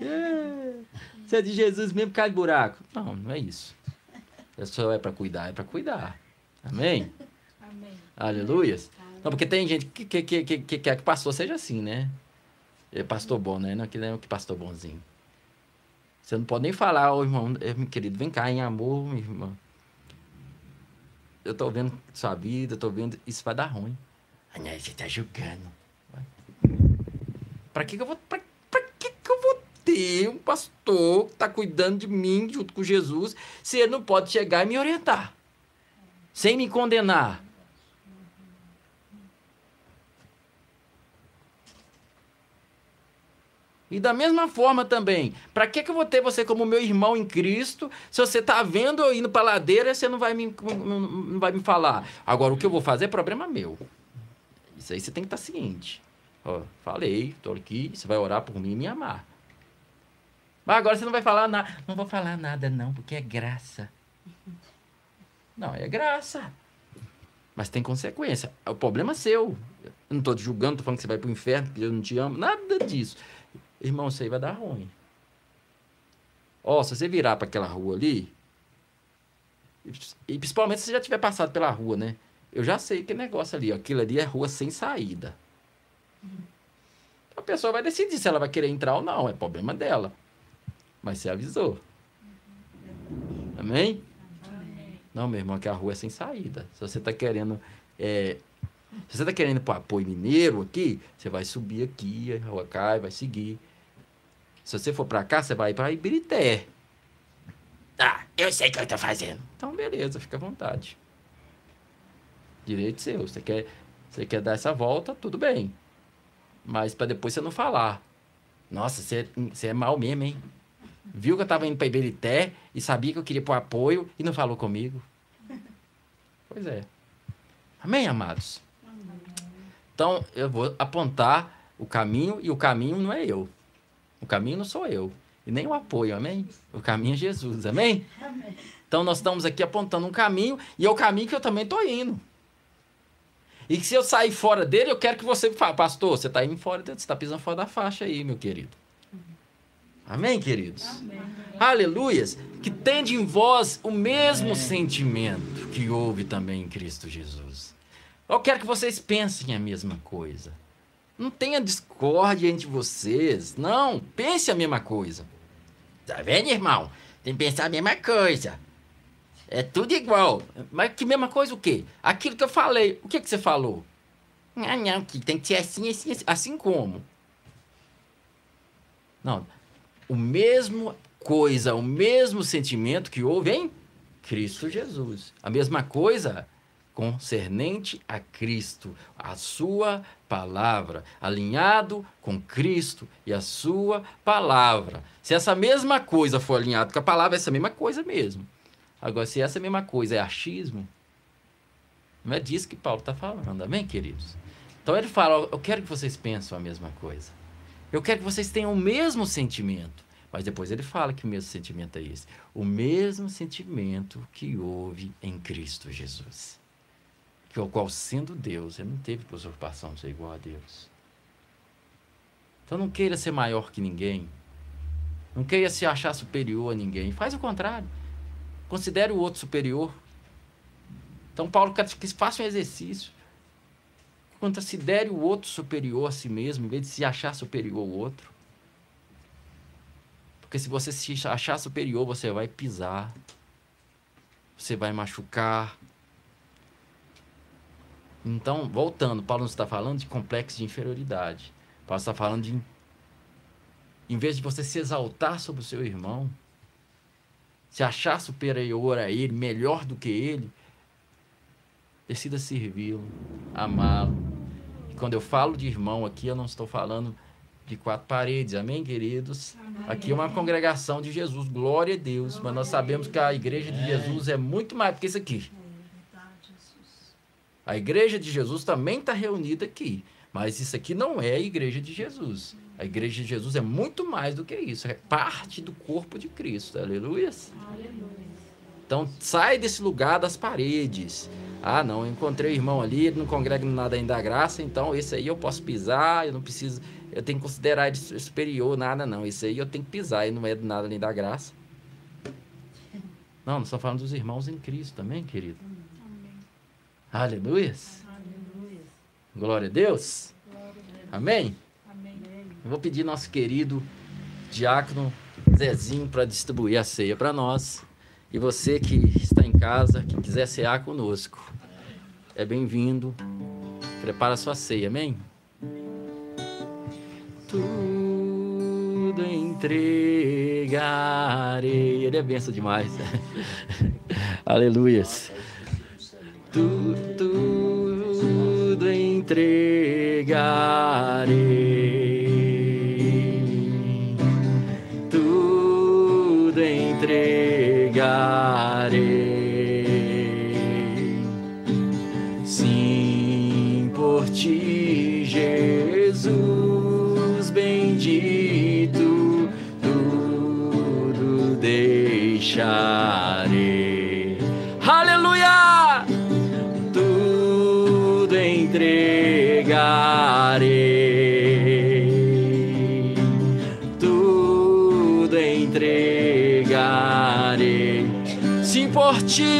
Speaker 1: É. Você é de Jesus mesmo, cai no buraco. Não, não é isso. É só é para cuidar, é para cuidar. Amém? Amém. Aleluias. Não, porque tem gente que, que, que, que, que quer que pastor seja assim, né? É pastor bom, né? Não que nem que pastor bonzinho. Você não pode nem falar, ô oh, irmão, meu querido, vem cá em amor, meu irmão eu tô vendo sua vida, eu tô vendo, isso vai dar ruim. Aí você tá julgando. Pra que, que eu vou. Pra, pra que, que eu vou ter um pastor que tá cuidando de mim junto com Jesus se ele não pode chegar e me orientar? Sem me condenar. E da mesma forma também, para que, que eu vou ter você como meu irmão em Cristo se você está vendo eu indo para ladeira você não vai, me, não vai me falar? Agora, o que eu vou fazer é problema meu. Isso aí você tem que estar tá ciente. Ó, falei, estou aqui, você vai orar por mim e me amar. Mas agora você não vai falar nada. Não vou falar nada, não, porque é graça. Não, é graça. Mas tem consequência. O problema é seu. Eu não estou te julgando, estou falando que você vai para o inferno, porque eu não te amo. Nada disso. Irmão, isso aí vai dar ruim. Ó, se você virar para aquela rua ali, e principalmente se você já tiver passado pela rua, né? Eu já sei que negócio ali, ó, aquilo ali é rua sem saída. A pessoa vai decidir se ela vai querer entrar ou não, é problema dela. Mas você avisou. Amém? Amém. Não, meu irmão, que a rua é sem saída. Se você está querendo é, se você está querendo para apoio mineiro aqui, você vai subir aqui, a rua cai, vai seguir. Se você for para cá, você vai para Ibirité. Ah, eu sei o que eu estou fazendo. Então, beleza, fica à vontade. Direito seu. Você quer, você quer dar essa volta, tudo bem. Mas para depois você não falar. Nossa, você, você é mal mesmo, hein? Viu que eu estava indo para Ibirité e sabia que eu queria pôr apoio e não falou comigo? Pois é. Amém, amados? Então, eu vou apontar o caminho e o caminho não é eu. O caminho não sou eu. E nem o apoio, amém? O caminho é Jesus, amém? amém. Então, nós estamos aqui apontando um caminho e é o caminho que eu também estou indo. E que se eu sair fora dele, eu quero que você fale, pastor, você está indo fora, você está pisando fora da faixa aí, meu querido. Amém, queridos? Amém. Aleluias. Que tende em vós o mesmo amém. sentimento que houve também em Cristo Jesus. Eu quero que vocês pensem a mesma coisa. Não tenha discórdia entre vocês. Não, pense a mesma coisa. Tá vendo, irmão? Tem que pensar a mesma coisa. É tudo igual. Mas que mesma coisa o quê? Aquilo que eu falei. O que, que você falou? Ah, não, que tem que ser assim, assim, assim. Assim como? Não. O mesmo coisa, o mesmo sentimento que houve em Cristo Jesus. A mesma coisa concernente a Cristo, a sua palavra, alinhado com Cristo e a sua palavra. Se essa mesma coisa for alinhada com a palavra, é essa mesma coisa mesmo. Agora, se essa mesma coisa é achismo, não é disso que Paulo está falando, amém, queridos? Então ele fala: Eu quero que vocês pensem a mesma coisa. Eu quero que vocês tenham o mesmo sentimento. Mas depois ele fala que o mesmo sentimento é esse. O mesmo sentimento que houve em Cristo Jesus que o qual, sendo Deus, ele não teve usurpação de ser igual a Deus. Então não queira ser maior que ninguém. Não queira se achar superior a ninguém. Faz o contrário. Considere o outro superior. Então Paulo quer que faça um exercício. Considere o outro superior a si mesmo, em vez de se achar superior ao outro. Porque se você se achar superior, você vai pisar. Você vai machucar, então, voltando, Paulo não está falando de complexo de inferioridade. Paulo está falando de. Em vez de você se exaltar sobre o seu irmão, se achar superior a ele, melhor do que ele, decida servi-lo, amá-lo. E quando eu falo de irmão aqui, eu não estou falando de quatro paredes, amém, queridos? Amém. Aqui é uma congregação de Jesus, glória a Deus, mas nós sabemos que a igreja de Jesus é muito mais do que isso aqui. A igreja de Jesus também está reunida aqui, mas isso aqui não é a igreja de Jesus. A igreja de Jesus é muito mais do que isso, é parte do corpo de Cristo, aleluia. Então sai desse lugar das paredes. Ah, não, encontrei o irmão ali, ele não congrega nada ainda da graça, então esse aí eu posso pisar, eu não preciso eu tenho que considerar ele superior, nada não. Isso aí eu tenho que pisar, e não é nada nem da graça. Não, nós estamos falando dos irmãos em Cristo também, querido. Amém. Aleluia. Glória a Deus. Amém? Amém. Eu vou pedir nosso querido diácono Zezinho para distribuir a ceia para nós. E você que está em casa, que quiser cear conosco, é bem-vindo. Prepara a sua ceia, amém? tudo entregarei. Ele é benção demais. Aleluias. Tu, tudo entregarei.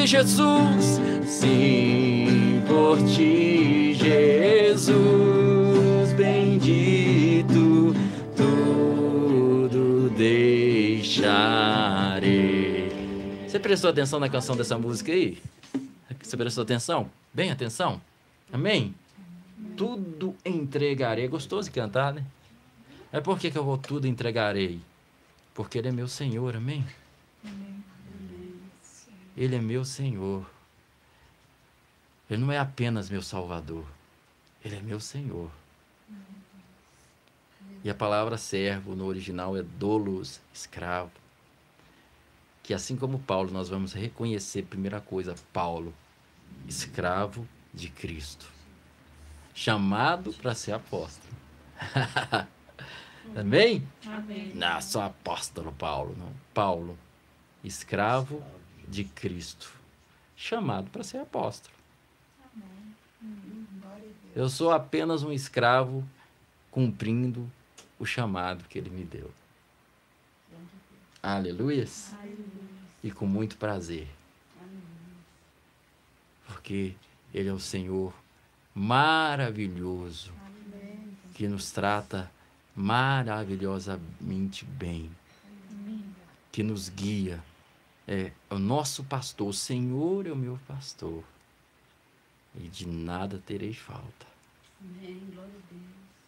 Speaker 1: Jesus. Sim, por ti, Jesus bendito deixarei. Você prestou atenção na canção dessa música aí? Você prestou atenção? Bem atenção? Amém? Tudo entregarei. É gostoso de cantar, né? É por que, que eu vou tudo entregarei? Porque Ele é meu Senhor, amém? Ele é meu Senhor. Ele não é apenas meu Salvador. Ele é meu Senhor. E a palavra servo no original é dolos, escravo. Que assim como Paulo, nós vamos reconhecer, primeira coisa, Paulo, escravo de Cristo. Chamado para ser apóstolo. Amém? Amém. Não, só apóstolo Paulo, não. Paulo, escravo de Cristo. Chamado para ser apóstolo. Eu sou apenas um escravo cumprindo o chamado que ele me deu. Aleluias. E com muito prazer. Porque ele é o Senhor maravilhoso que nos trata maravilhosamente bem, que nos guia. É o nosso pastor, o Senhor é o meu pastor, e de nada terei falta.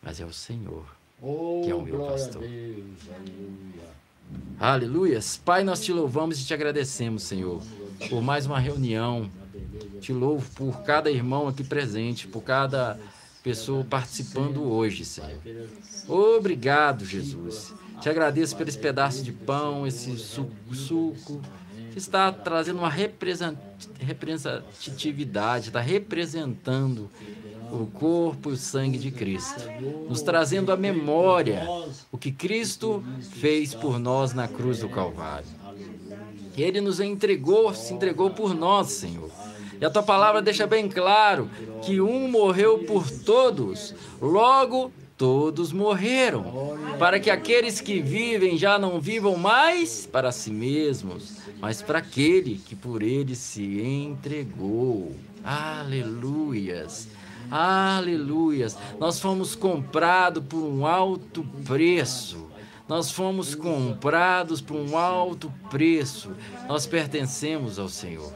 Speaker 1: Mas é o Senhor Oh, que é o meu pastor. Aleluia. Pai, nós te louvamos e te agradecemos, Senhor, por mais uma reunião. Te louvo por cada irmão aqui presente, por cada pessoa participando hoje, Senhor. Obrigado, Jesus. Te agradeço por esse pedaço de pão, esse suco, suco está trazendo uma representatividade, está representando o corpo e o sangue de Cristo, nos trazendo à memória o que Cristo fez por nós na cruz do Calvário. Ele nos entregou, se entregou por nós, Senhor. E a tua palavra deixa bem claro que um morreu por todos, logo todos morreram, para que aqueles que vivem já não vivam mais para si mesmos, mas para aquele que por eles se entregou. Aleluias. Aleluias. Nós fomos comprados por um alto preço. Nós fomos comprados por um alto preço. Nós pertencemos ao Senhor.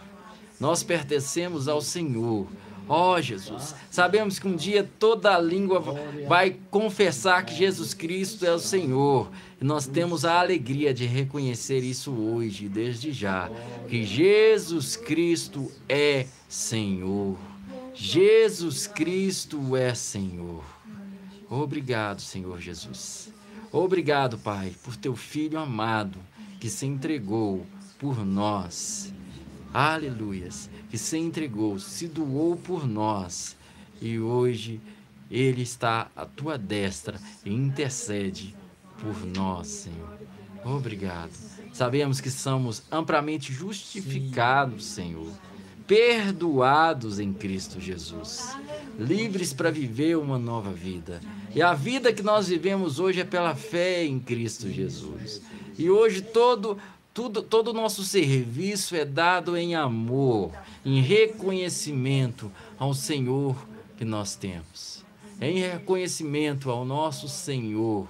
Speaker 1: Nós pertencemos ao Senhor. Ó oh, Jesus, sabemos que um dia toda a língua vai confessar que Jesus Cristo é o Senhor. E nós temos a alegria de reconhecer isso hoje, desde já, que Jesus Cristo é Senhor. Jesus Cristo é Senhor. Obrigado, Senhor Jesus. Obrigado, Pai, por teu filho amado que se entregou por nós. Aleluias que se entregou, se doou por nós e hoje ele está à tua destra e intercede por nós, Senhor. Obrigado. Sabemos que somos amplamente justificados, Senhor, perdoados em Cristo Jesus, livres para viver uma nova vida. E a vida que nós vivemos hoje é pela fé em Cristo Jesus. E hoje todo tudo, todo o nosso serviço é dado em amor, em reconhecimento ao Senhor que nós temos. Em reconhecimento ao nosso Senhor.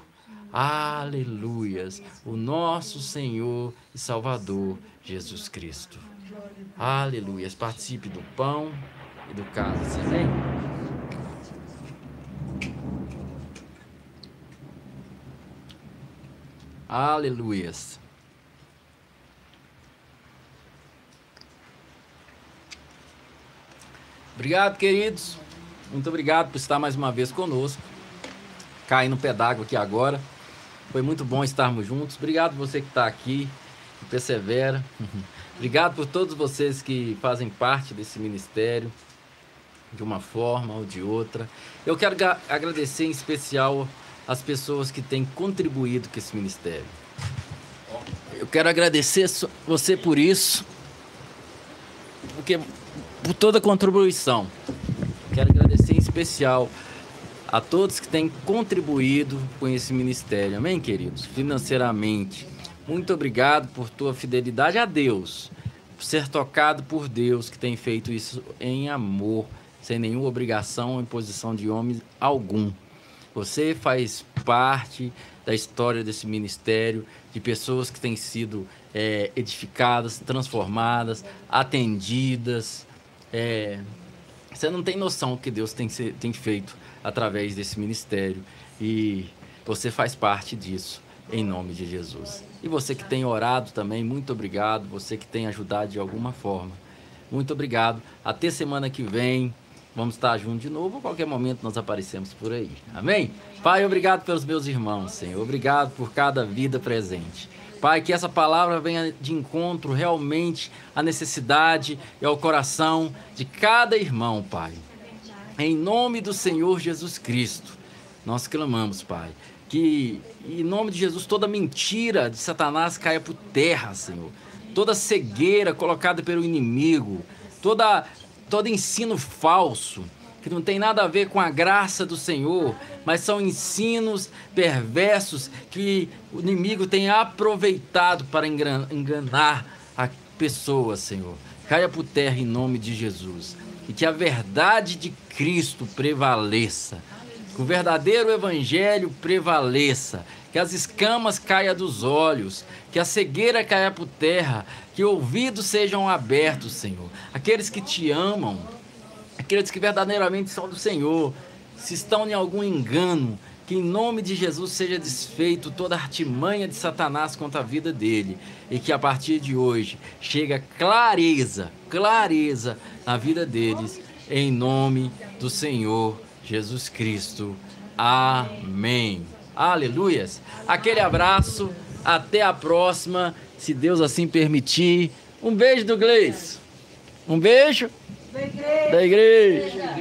Speaker 1: Aleluias! O nosso Senhor e Salvador Jesus Cristo. Aleluias! Participe do pão e do cálice. Amém? Aleluias! Obrigado, queridos. Muito obrigado por estar mais uma vez conosco. Caindo no pé d'água aqui agora. Foi muito bom estarmos juntos. Obrigado você que está aqui, que persevera. obrigado por todos vocês que fazem parte desse ministério, de uma forma ou de outra. Eu quero agradecer em especial as pessoas que têm contribuído com esse ministério. Eu quero agradecer você por isso, porque por toda a contribuição. Quero agradecer em especial a todos que têm contribuído com esse ministério. Amém, queridos? Financeiramente. Muito obrigado por tua fidelidade a Deus, por ser tocado por Deus que tem feito isso em amor, sem nenhuma obrigação ou imposição de homem algum. Você faz parte da história desse ministério, de pessoas que têm sido é, edificadas, transformadas, atendidas, é, você não tem noção o que Deus tem, tem feito através desse ministério. E você faz parte disso, em nome de Jesus. E você que tem orado também, muito obrigado. Você que tem ajudado de alguma forma, muito obrigado. Até semana que vem. Vamos estar juntos de novo. A qualquer momento nós aparecemos por aí. Amém? Pai, obrigado pelos meus irmãos, Senhor. Obrigado por cada vida presente. Pai, que essa palavra venha de encontro realmente à necessidade e ao coração de cada irmão, Pai. Em nome do Senhor Jesus Cristo, nós clamamos, Pai, que em nome de Jesus toda mentira de Satanás caia por terra, Senhor. Toda cegueira colocada pelo inimigo, toda todo ensino falso, que não tem nada a ver com a graça do Senhor, mas são ensinos perversos que o inimigo tem aproveitado para enganar a pessoa, Senhor. Caia por terra em nome de Jesus. E que a verdade de Cristo prevaleça. Que o verdadeiro evangelho prevaleça. Que as escamas caiam dos olhos. Que a cegueira caia por terra. Que ouvidos sejam abertos, Senhor. Aqueles que te amam aqueles que verdadeiramente são do Senhor, se estão em algum engano, que em nome de Jesus seja desfeito toda a artimanha de Satanás contra a vida dele e que a partir de hoje chega clareza, clareza na vida deles, em nome do Senhor Jesus Cristo. Amém. Aleluias. Aquele abraço, até a próxima, se Deus assim permitir. Um beijo do Gleice. Um beijo. Da igreja. Da igreja.